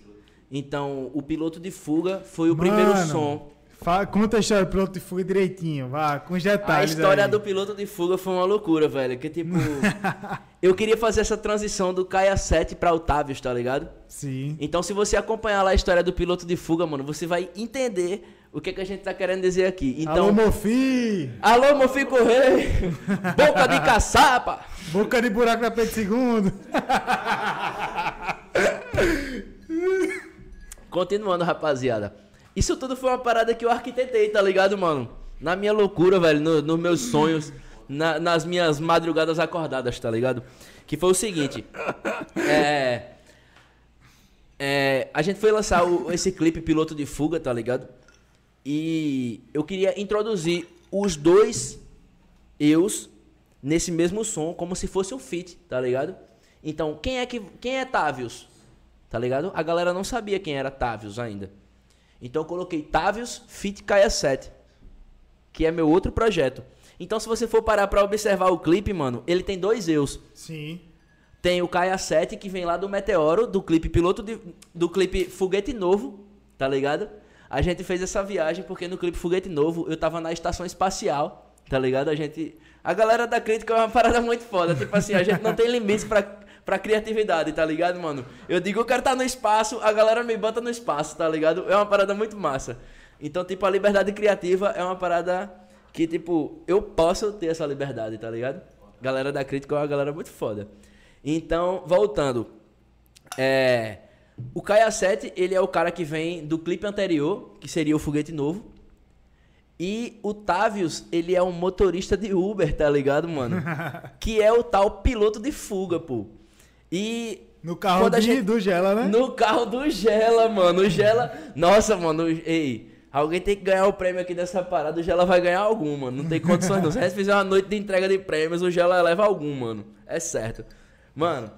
Então o piloto de fuga foi o primeiro Mano, som. Fala, conta a história do piloto de fuga direitinho, vá, com os A detalhes. história aí. do piloto de fuga foi uma loucura, velho. Que tipo. *laughs* eu queria fazer essa transição do Kaia 7 pra o Távios, tá ligado? Sim. Então, se você acompanhar lá a história do piloto de fuga, mano, você vai entender o que, que a gente tá querendo dizer aqui. Então. Alô, Mofi! Alô, meu filho correr! Boca de caçapa! Boca de buraco na Pedro II. Continuando, rapaziada. Isso tudo foi uma parada que eu arquitetei, tá ligado, mano? Na minha loucura, velho, no- nos meus sonhos, na- nas minhas madrugadas acordadas, tá ligado? Que foi o seguinte. *laughs* É. é, a gente foi lançar o- esse clipe piloto de fuga, tá ligado? E eu queria introduzir os dois eus nesse mesmo som, como se fosse um feat, tá ligado? Então, quem é que quem é Távios? Tá ligado? A galera não sabia quem era Távios ainda. Então eu coloquei Távios Fit Kaia 7, que é meu outro projeto. Então se você for parar pra observar o clipe, mano, ele tem dois eus. Sim. Tem o Kaia 7 que vem lá do Meteoro, do clipe piloto de- do clipe Foguete Novo, tá ligado? A gente fez essa viagem porque no clipe Foguete Novo eu tava na estação espacial, tá ligado? A gente a galera da crítica é uma *laughs* parada muito foda, tipo assim, a gente não tem limites pra pra criatividade, tá ligado, mano? Eu digo, eu quero estar no espaço, a galera me bota no espaço, tá ligado? É uma parada muito massa. Então, tipo, a liberdade criativa é uma parada que, tipo, eu posso ter essa liberdade, tá ligado? Galera da crítica é uma galera muito foda. Então, voltando. É, o Kaia 7, ele é o cara que vem do clipe anterior, que seria o Foguete Novo. E o Távios, ele é um motorista de Uber, tá ligado, mano? *laughs* que é o tal piloto de fuga, pô. E. No carro de- gente- do Gela, né? No carro do Gela, mano. O Gela. Nossa, mano. Ei, alguém tem que ganhar o prêmio aqui dessa parada. O Gela vai ganhar algum, mano. Não tem condições, não. Se a gente fizer uma noite de entrega de prêmios, o Gela leva algum, mano. É certo. Mano,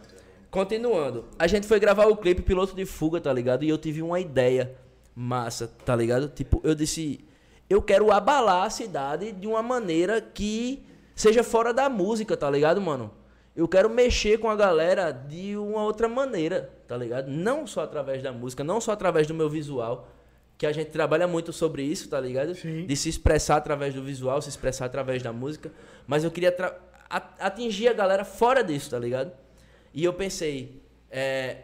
continuando. A gente foi gravar o clipe Piloto de Fuga, tá ligado? E eu tive uma ideia massa, tá ligado? Tipo, eu disse. Eu quero abalar a cidade de uma maneira que seja fora da música, tá ligado, mano? Eu quero mexer com a galera de uma outra maneira, tá ligado? Não só através da música, não só através do meu visual, que a gente trabalha muito sobre isso, tá ligado? Sim. De se expressar através do visual, se expressar através da música, mas eu queria atingir a galera fora disso, tá ligado? E eu pensei, é,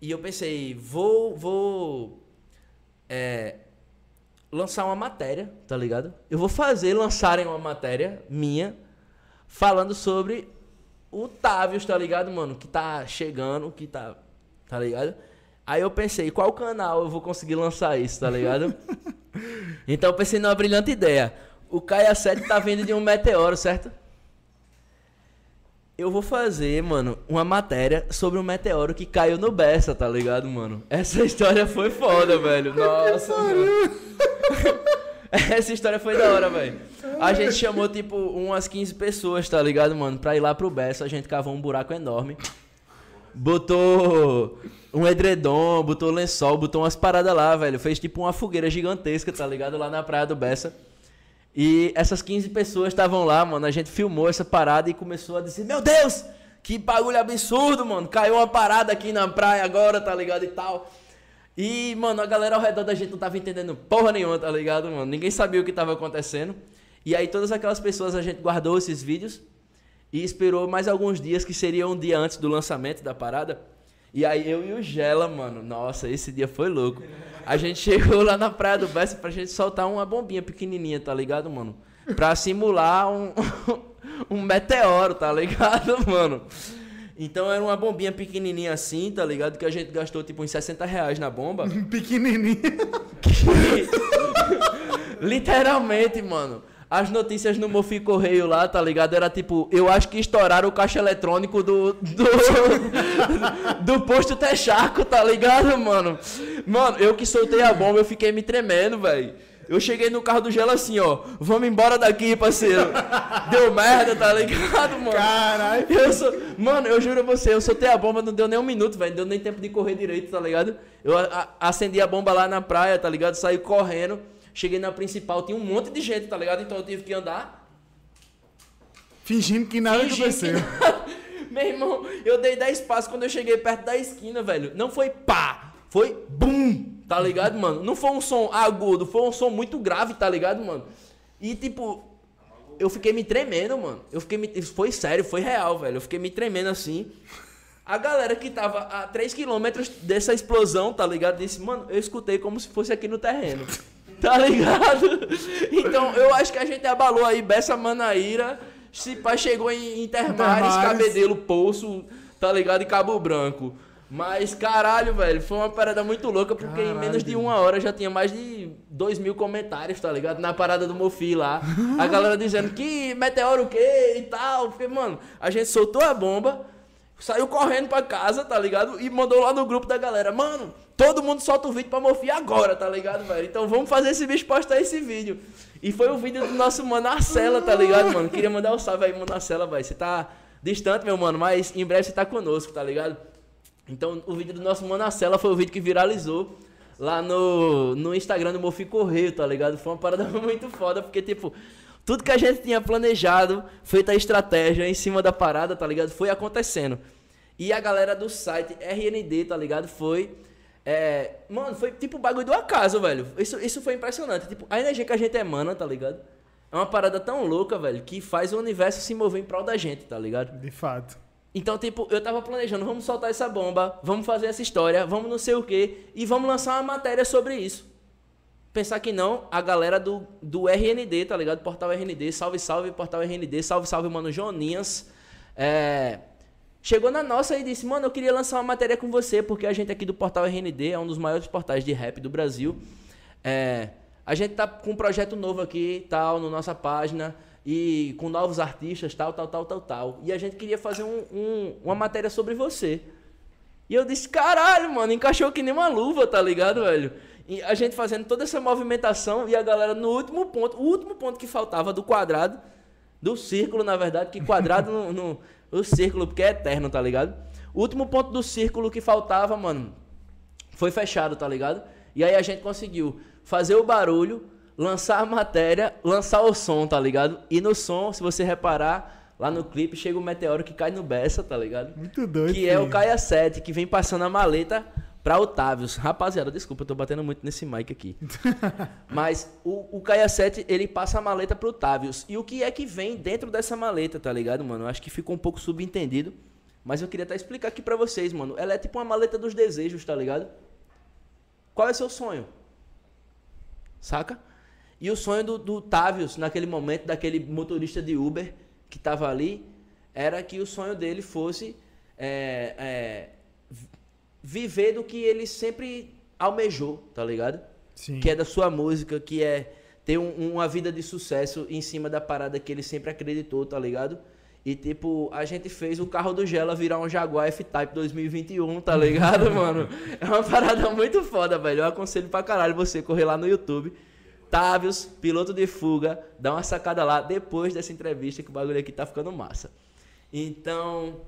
e eu pensei, vou, vou, é, lançar uma matéria, tá ligado? Eu vou fazer lançarem uma matéria minha falando sobre o Távios, tá ligado, mano? Que tá chegando, que tá. Tá ligado? Aí eu pensei, qual canal eu vou conseguir lançar isso, tá ligado? *laughs* então eu pensei numa brilhante ideia. O Kaia 7 tá vindo de um meteoro, certo? Eu vou fazer, mano, uma matéria sobre um meteoro que caiu no Bessa, tá ligado, mano? Essa história foi foda, velho. Nossa, mano. *laughs* Essa história foi da hora, velho. A gente chamou, tipo, umas 15 pessoas, tá ligado, mano? Pra ir lá pro Bessa, a gente cavou um buraco enorme. Botou um edredom, botou lençol, botou umas paradas lá, velho. Fez tipo uma fogueira gigantesca, tá ligado? Lá na praia do Bessa. E essas 15 pessoas estavam lá, mano. A gente filmou essa parada e começou a dizer: Meu Deus, que bagulho absurdo, mano. Caiu uma parada aqui na praia agora, tá ligado? E tal. E, mano, a galera ao redor da gente não tava entendendo porra nenhuma, tá ligado, mano? Ninguém sabia o que tava acontecendo. E aí, todas aquelas pessoas, a gente guardou esses vídeos e esperou mais alguns dias, que seria um dia antes do lançamento da parada. E aí, eu e o Gela, mano, nossa, esse dia foi louco. A gente *laughs* chegou lá na praia do Bessa pra gente soltar uma bombinha pequenininha, tá ligado, mano? Pra simular um, *laughs* um meteoro, tá ligado, *laughs* mano? Então era uma bombinha pequenininha assim, tá ligado? Que a gente gastou tipo uns 60 reais na bomba. Pequenininho. Literalmente, mano. As notícias no Mofi Correio lá, tá ligado? Era tipo, eu acho que estouraram o caixa eletrônico do. do, *laughs* do posto Texaco, tá ligado, mano? Mano, eu que soltei a bomba, eu fiquei me tremendo, velho. Eu cheguei no carro do Gelo assim, ó. Vamos embora daqui, parceiro. Deu merda, tá ligado, mano? Caralho. Eu sou... Mano, eu juro a você, eu soltei a bomba, não deu nem um minuto, velho. Não deu nem tempo de correr direito, tá ligado? Eu a- a- acendi a bomba lá na praia, tá ligado? Saí correndo. Cheguei na principal, tinha um monte de gente, tá ligado? Então eu tive que andar. Fingindo que nada fingindo aconteceu. que- *laughs* Meu irmão, eu dei 10 passos quando eu cheguei perto da esquina, velho. Não foi pá, foi bum, tá ligado, mano? Não foi um som agudo, foi um som muito grave, tá ligado, mano? E tipo, eu fiquei me tremendo, mano. Eu fiquei me... Foi sério, foi real, velho. Eu fiquei me tremendo assim. A galera que tava a 3km dessa explosão, tá ligado? Disse, mano, eu escutei como se fosse aqui no terreno. Tá ligado? *laughs* Então, eu acho que a gente abalou aí Bessa Manaíra. Se pá chegou em Intermares. Cabedelo, Poço, tá ligado? E Cabo Branco. Mas, caralho, velho, foi uma parada muito louca, porque em Caralho, menos de uma hora já tinha mais de 2 mil comentários, tá ligado? Na parada do Mofi lá. A galera dizendo que meteoro o quê e tal. Porque, mano, a gente soltou a bomba, saiu correndo pra casa, tá ligado? E mandou lá no grupo da galera, mano, todo mundo solta o vídeo pra Mofi agora, tá ligado, velho? Então vamos fazer esse bicho postar esse vídeo. E foi o vídeo do nosso mano Arcela, tá ligado, mano? Queria mandar um salve aí, mano Arcela, velho. Você tá distante, meu mano, mas em breve você tá conosco, tá ligado? Então, o vídeo do nosso Mano Arcela foi o vídeo que viralizou lá no, no Instagram do Mofi Correio, tá ligado? Foi uma parada *laughs* muito foda, porque, tipo, tudo que a gente tinha planejado, feita a estratégia em cima da parada, tá ligado? Foi acontecendo. E a galera do site RND, tá ligado? Foi. é, mano, foi tipo o bagulho do acaso, velho. Isso, isso foi impressionante. Tipo, a energia que a gente emana, tá ligado? É uma parada tão louca, velho, que faz o universo se mover em prol da gente, tá ligado? De fato. Então, tipo, eu tava planejando, vamos soltar essa bomba, vamos fazer essa história, vamos não sei o quê, e vamos lançar uma matéria sobre isso. Pensar que não, a galera do, do RND, tá ligado? Portal RND, salve, salve, Portal RND, salve, salve, mano, Joninhas. É, chegou na nossa e disse, mano, eu queria lançar uma matéria com você, porque a gente aqui do Portal RND é um dos maiores portais de rap do Brasil. É, a gente tá com um projeto novo aqui, tal, na nossa página, e com novos artistas, tal, tal, tal, tal, tal. E a gente queria fazer um- um- uma matéria sobre você. E eu disse, caralho, mano, encaixou que nem uma luva, tá ligado, velho? E a gente fazendo toda essa movimentação e a galera no último ponto, o último ponto que faltava do quadrado, do círculo, na verdade, que quadrado *laughs* no, no- o círculo, porque é eterno, tá ligado? O último ponto do círculo que faltava, mano, foi fechado, tá ligado? E aí a gente conseguiu fazer o barulho, lançar a matéria, lançar o som, tá ligado? E no som, se você reparar, lá no clipe chega o meteoro que cai no Bessa, tá ligado? Muito doido. Que é o. Caia 7, que vem passando a maleta pra Otávios. Rapaziada, desculpa, eu tô batendo muito nesse mic aqui. *laughs* Mas o, o Caia 7, ele passa a maleta pro Otávios. E o que é que vem dentro dessa maleta, tá ligado, mano? Eu acho que ficou um pouco subentendido. Mas eu queria até explicar aqui pra vocês, mano. Ela é tipo uma maleta dos desejos, tá ligado? Qual é seu sonho? Saca? E o sonho do, do Távios, naquele momento, daquele motorista de Uber que tava ali, era que o sonho dele fosse é, é, viver do que ele sempre almejou, tá ligado? Sim. Que é da sua música, que é ter um- uma vida de sucesso em cima da parada que ele sempre acreditou, tá ligado? E tipo, a gente fez o carro do Gela virar um Jaguar F-Type 2021, tá *laughs* ligado, mano? É uma parada muito foda, velho. Eu aconselho pra caralho você correr lá no YouTube. Távios, piloto de fuga, dá uma sacada lá depois dessa entrevista que o bagulho aqui tá ficando massa. Então,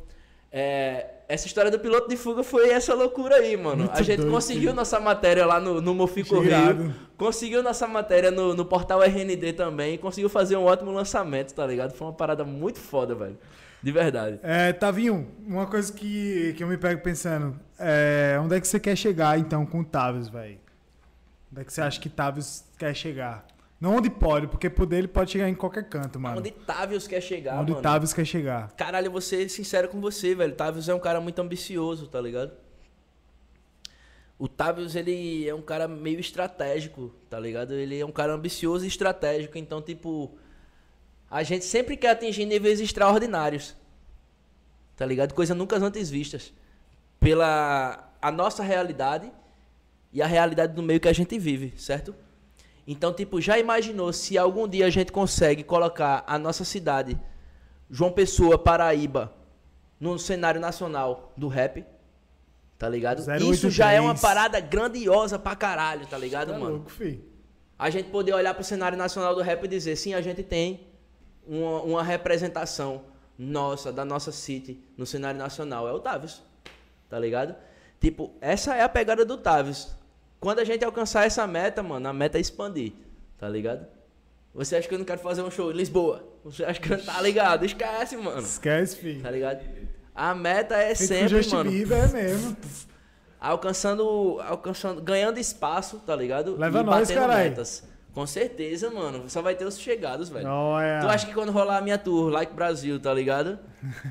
é, essa história do piloto de fuga foi essa loucura aí, mano. Muito a gente doido, conseguiu filho. nossa matéria lá no, no Mofi Irado. Correio. Conseguiu nossa matéria no, no portal RND também. Conseguiu fazer um ótimo lançamento, tá ligado? Foi uma parada muito foda, velho. De verdade. É, Tavinho, uma coisa que, que eu me pego pensando, é, onde é que você quer chegar então com o Tavius, velho? Onde é que você acha que Tavius quer chegar? Não onde pode, porque poder ele pode chegar em qualquer canto, mano. Onde Távios quer chegar, onde mano? Tavius quer chegar. Caralho, eu vou ser sincero com você, velho. Távios é um cara muito ambicioso, tá ligado? O Távios, ele é um cara meio estratégico, tá ligado? Ele é um cara ambicioso e estratégico. Então, tipo, a gente sempre quer atingir níveis extraordinários. Tá ligado? Coisa nunca antes vistas. Pela a nossa realidade e a realidade do meio que a gente vive, certo? Então, tipo, já imaginou se algum dia a gente consegue colocar a nossa cidade, João Pessoa, Paraíba, no cenário nacional do rap? Tá ligado? 083. Isso já é uma parada grandiosa pra caralho, tá ligado, Tá mano? louco, filho. A gente poder olhar pro cenário nacional do rap e dizer, sim, a gente tem uma, uma representação nossa, da nossa city, no cenário nacional. É o Tavius. Tá ligado? Tipo, essa é a pegada do Tavius. Quando a gente alcançar essa meta, mano, a meta é expandir. Tá ligado? Você acha que eu não quero fazer um show em Lisboa? Você acha que eu não tá ligado? Esquece, mano. Esquece, filho. Tá ligado? A meta é Feito sempre, Justin mano, Bieber é mesmo. alcançando, alcançando, ganhando espaço, tá ligado? Leva e nós, metas. Com certeza, mano. Só vai ter os chegados, velho. Olha. Tu acha que quando rolar a minha tour, Like Brasil, tá ligado?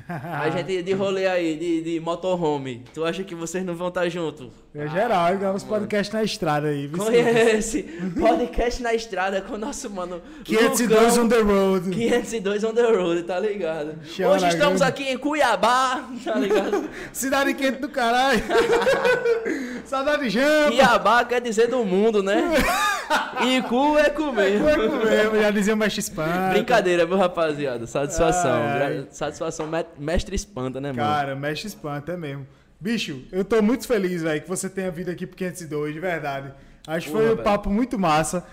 A gente de rolê aí, de, de motorhome. Tu acha que vocês não vão estar junto? É geral, igual uns podcasts na estrada aí. Conhece! Podcast na estrada com o nosso mano. 502 Lucão. on the road. 502 on the road, tá ligado? Chama Hoje estamos grande. aqui em Cuiabá, tá ligado? *laughs* Cidade quente do caralho. *laughs* Saudade de jampa. Cuiabá quer dizer do mundo, né? E cu é comer. Foi comer, já dizia o mestre. Brincadeira, viu, rapaziada? Satisfação. Gra- Satisfação, me- mestre espanta, né, mano? Cara, mestre Spanta, é mesmo. Bicho, eu tô muito feliz, velho, que você tenha vindo aqui pro 502, de verdade. Acho que foi um velho. papo muito massa,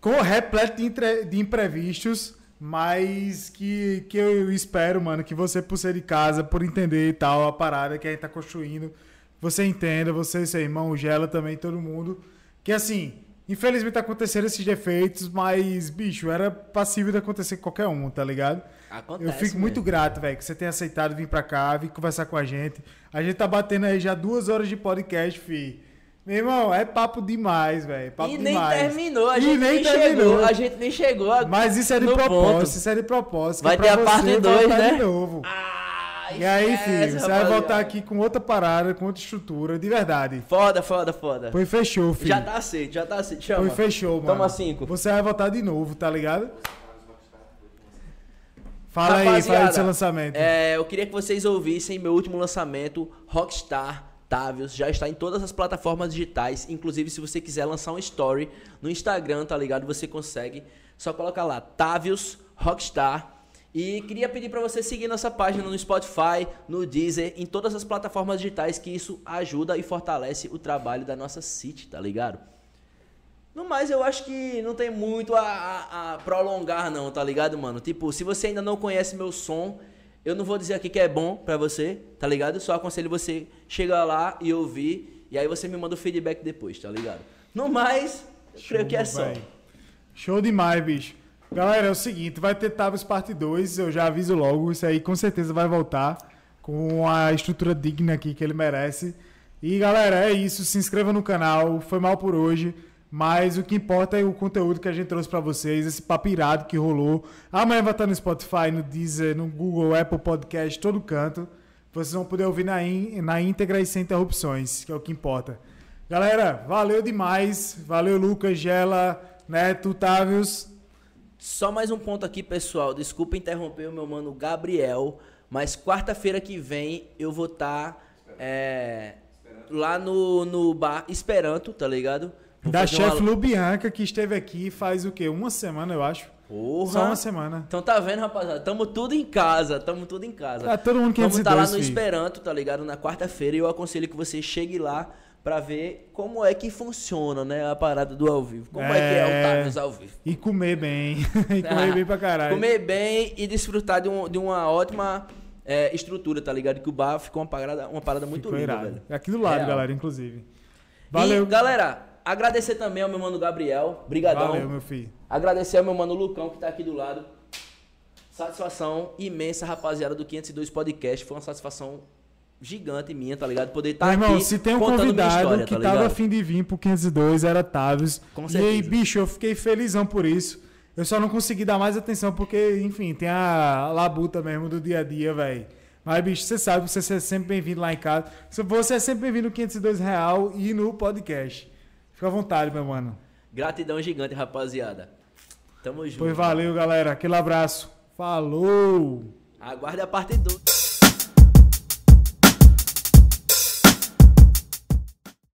com repleto de, entre- de imprevistos, mas que, que eu espero, mano, que você, por ser de casa, por entender e tal, a parada que a gente tá construindo, você entenda, você, seu irmão, o Gela também, todo mundo, que assim, infelizmente aconteceram esses defeitos, mas, bicho, era passível de acontecer com qualquer um, tá ligado? Acontece. Eu fico mesmo. muito grato, velho, que você tenha aceitado vir pra cá, vir conversar com a gente. A gente tá batendo aí já duas horas de podcast, fi. Meu irmão, é papo demais, velho. Papo E nem demais. terminou, a E gente nem, chegou. A gente nem chegou. a- Mas isso é de propósito, ponto. isso é de propósito. Vai ter a parte você dois, voltar né? De novo. Ah, e aí, filho, você vai voltar aqui com outra parada, com outra estrutura, de verdade. Foda, foda, foda. Foi fechou, filho. Já tá aceito, já tá aceito. Chama. Foi fechou, mano. Toma cinco. Você vai voltar de novo, tá ligado? Fala aí, Rapaziada, fala aí do seu lançamento. É, eu queria que vocês ouvissem meu último lançamento, Rockstar Tavius. Já está em todas as plataformas digitais. Inclusive, se você quiser lançar um story no Instagram, tá ligado? Você consegue. Só coloca lá, Tavius Rockstar. E queria pedir para você seguir nossa página no Spotify, no Deezer, em todas as plataformas digitais, que isso ajuda e fortalece o trabalho da nossa City, tá ligado? No mais, eu acho que não tem muito a, a- a prolongar, não, tá ligado, mano? Tipo, se você ainda não conhece meu som, eu não vou dizer aqui que é bom pra você, tá ligado? Só aconselho você chegar lá e ouvir, e aí você me manda o feedback depois, tá ligado? No mais, eu creio que é só. Show demais, bicho. Galera, é o seguinte, vai ter Tavis parte 2, eu já aviso logo, isso aí com certeza vai voltar com a estrutura digna aqui que ele merece. E galera, é isso, se inscreva no canal, foi mal por hoje, mas o que importa é o conteúdo que a gente trouxe pra vocês, esse papo irado que rolou. Amanhã vai estar no Spotify, no Deezer, no Google, Apple Podcast, todo canto. Vocês vão poder ouvir na, in- na íntegra e sem interrupções, que é o que importa. Galera, valeu demais. Valeu, Lucas, Gela, Neto, Távios. Só mais um ponto aqui, pessoal. Desculpa interromper o meu mano Gabriel, mas quarta-feira que vem eu vou estar lá no, no bar Esperanto, tá ligado? Da chefe uma- Lubianca, que esteve aqui faz o quê? Uma semana, eu acho. Porra. Só uma semana. Então tá vendo, rapaziada? Tamo tudo em casa, tamo tudo em casa. Tá todo mundo Vamos estar lá 502, no filho. Esperanto, tá ligado? Na quarta-feira e eu aconselho que você chegue lá pra ver como é que funciona, né? A parada do ao vivo. Como é, que é É. o Tavius ao vivo. E comer bem. *laughs* e comer bem pra caralho. Comer bem e desfrutar de, um- de uma ótima é, estrutura, tá ligado? Que o bar ficou uma parada, uma parada muito Ficou linda, irado. velho. É Aqui do lado, Real. galera, inclusive. Valeu. E, galera, agradecer também ao meu mano Gabriel. Brigadão. Valeu, meu filho. Agradecer ao meu mano Lucão, que tá aqui do lado. Satisfação imensa, rapaziada, do 502 Podcast. Foi uma satisfação gigante minha, tá ligado? Poder estar Meu irmão, aqui se tem um convidado história, que tá tava afim de vir pro 502, era Tavios. Com E aí, certeza. bicho, eu fiquei felizão por isso. Eu só não consegui dar mais atenção porque, enfim, tem a labuta mesmo do dia a dia, velho. Mas, bicho, você sabe que você é sempre bem-vindo lá em casa. Você é sempre bem-vindo no 502 Real e no podcast. Fica à vontade, meu mano. Gratidão gigante, rapaziada. Tamo junto. Pois valeu, galera. Aquele abraço. Falou! Aguarde a parte 2.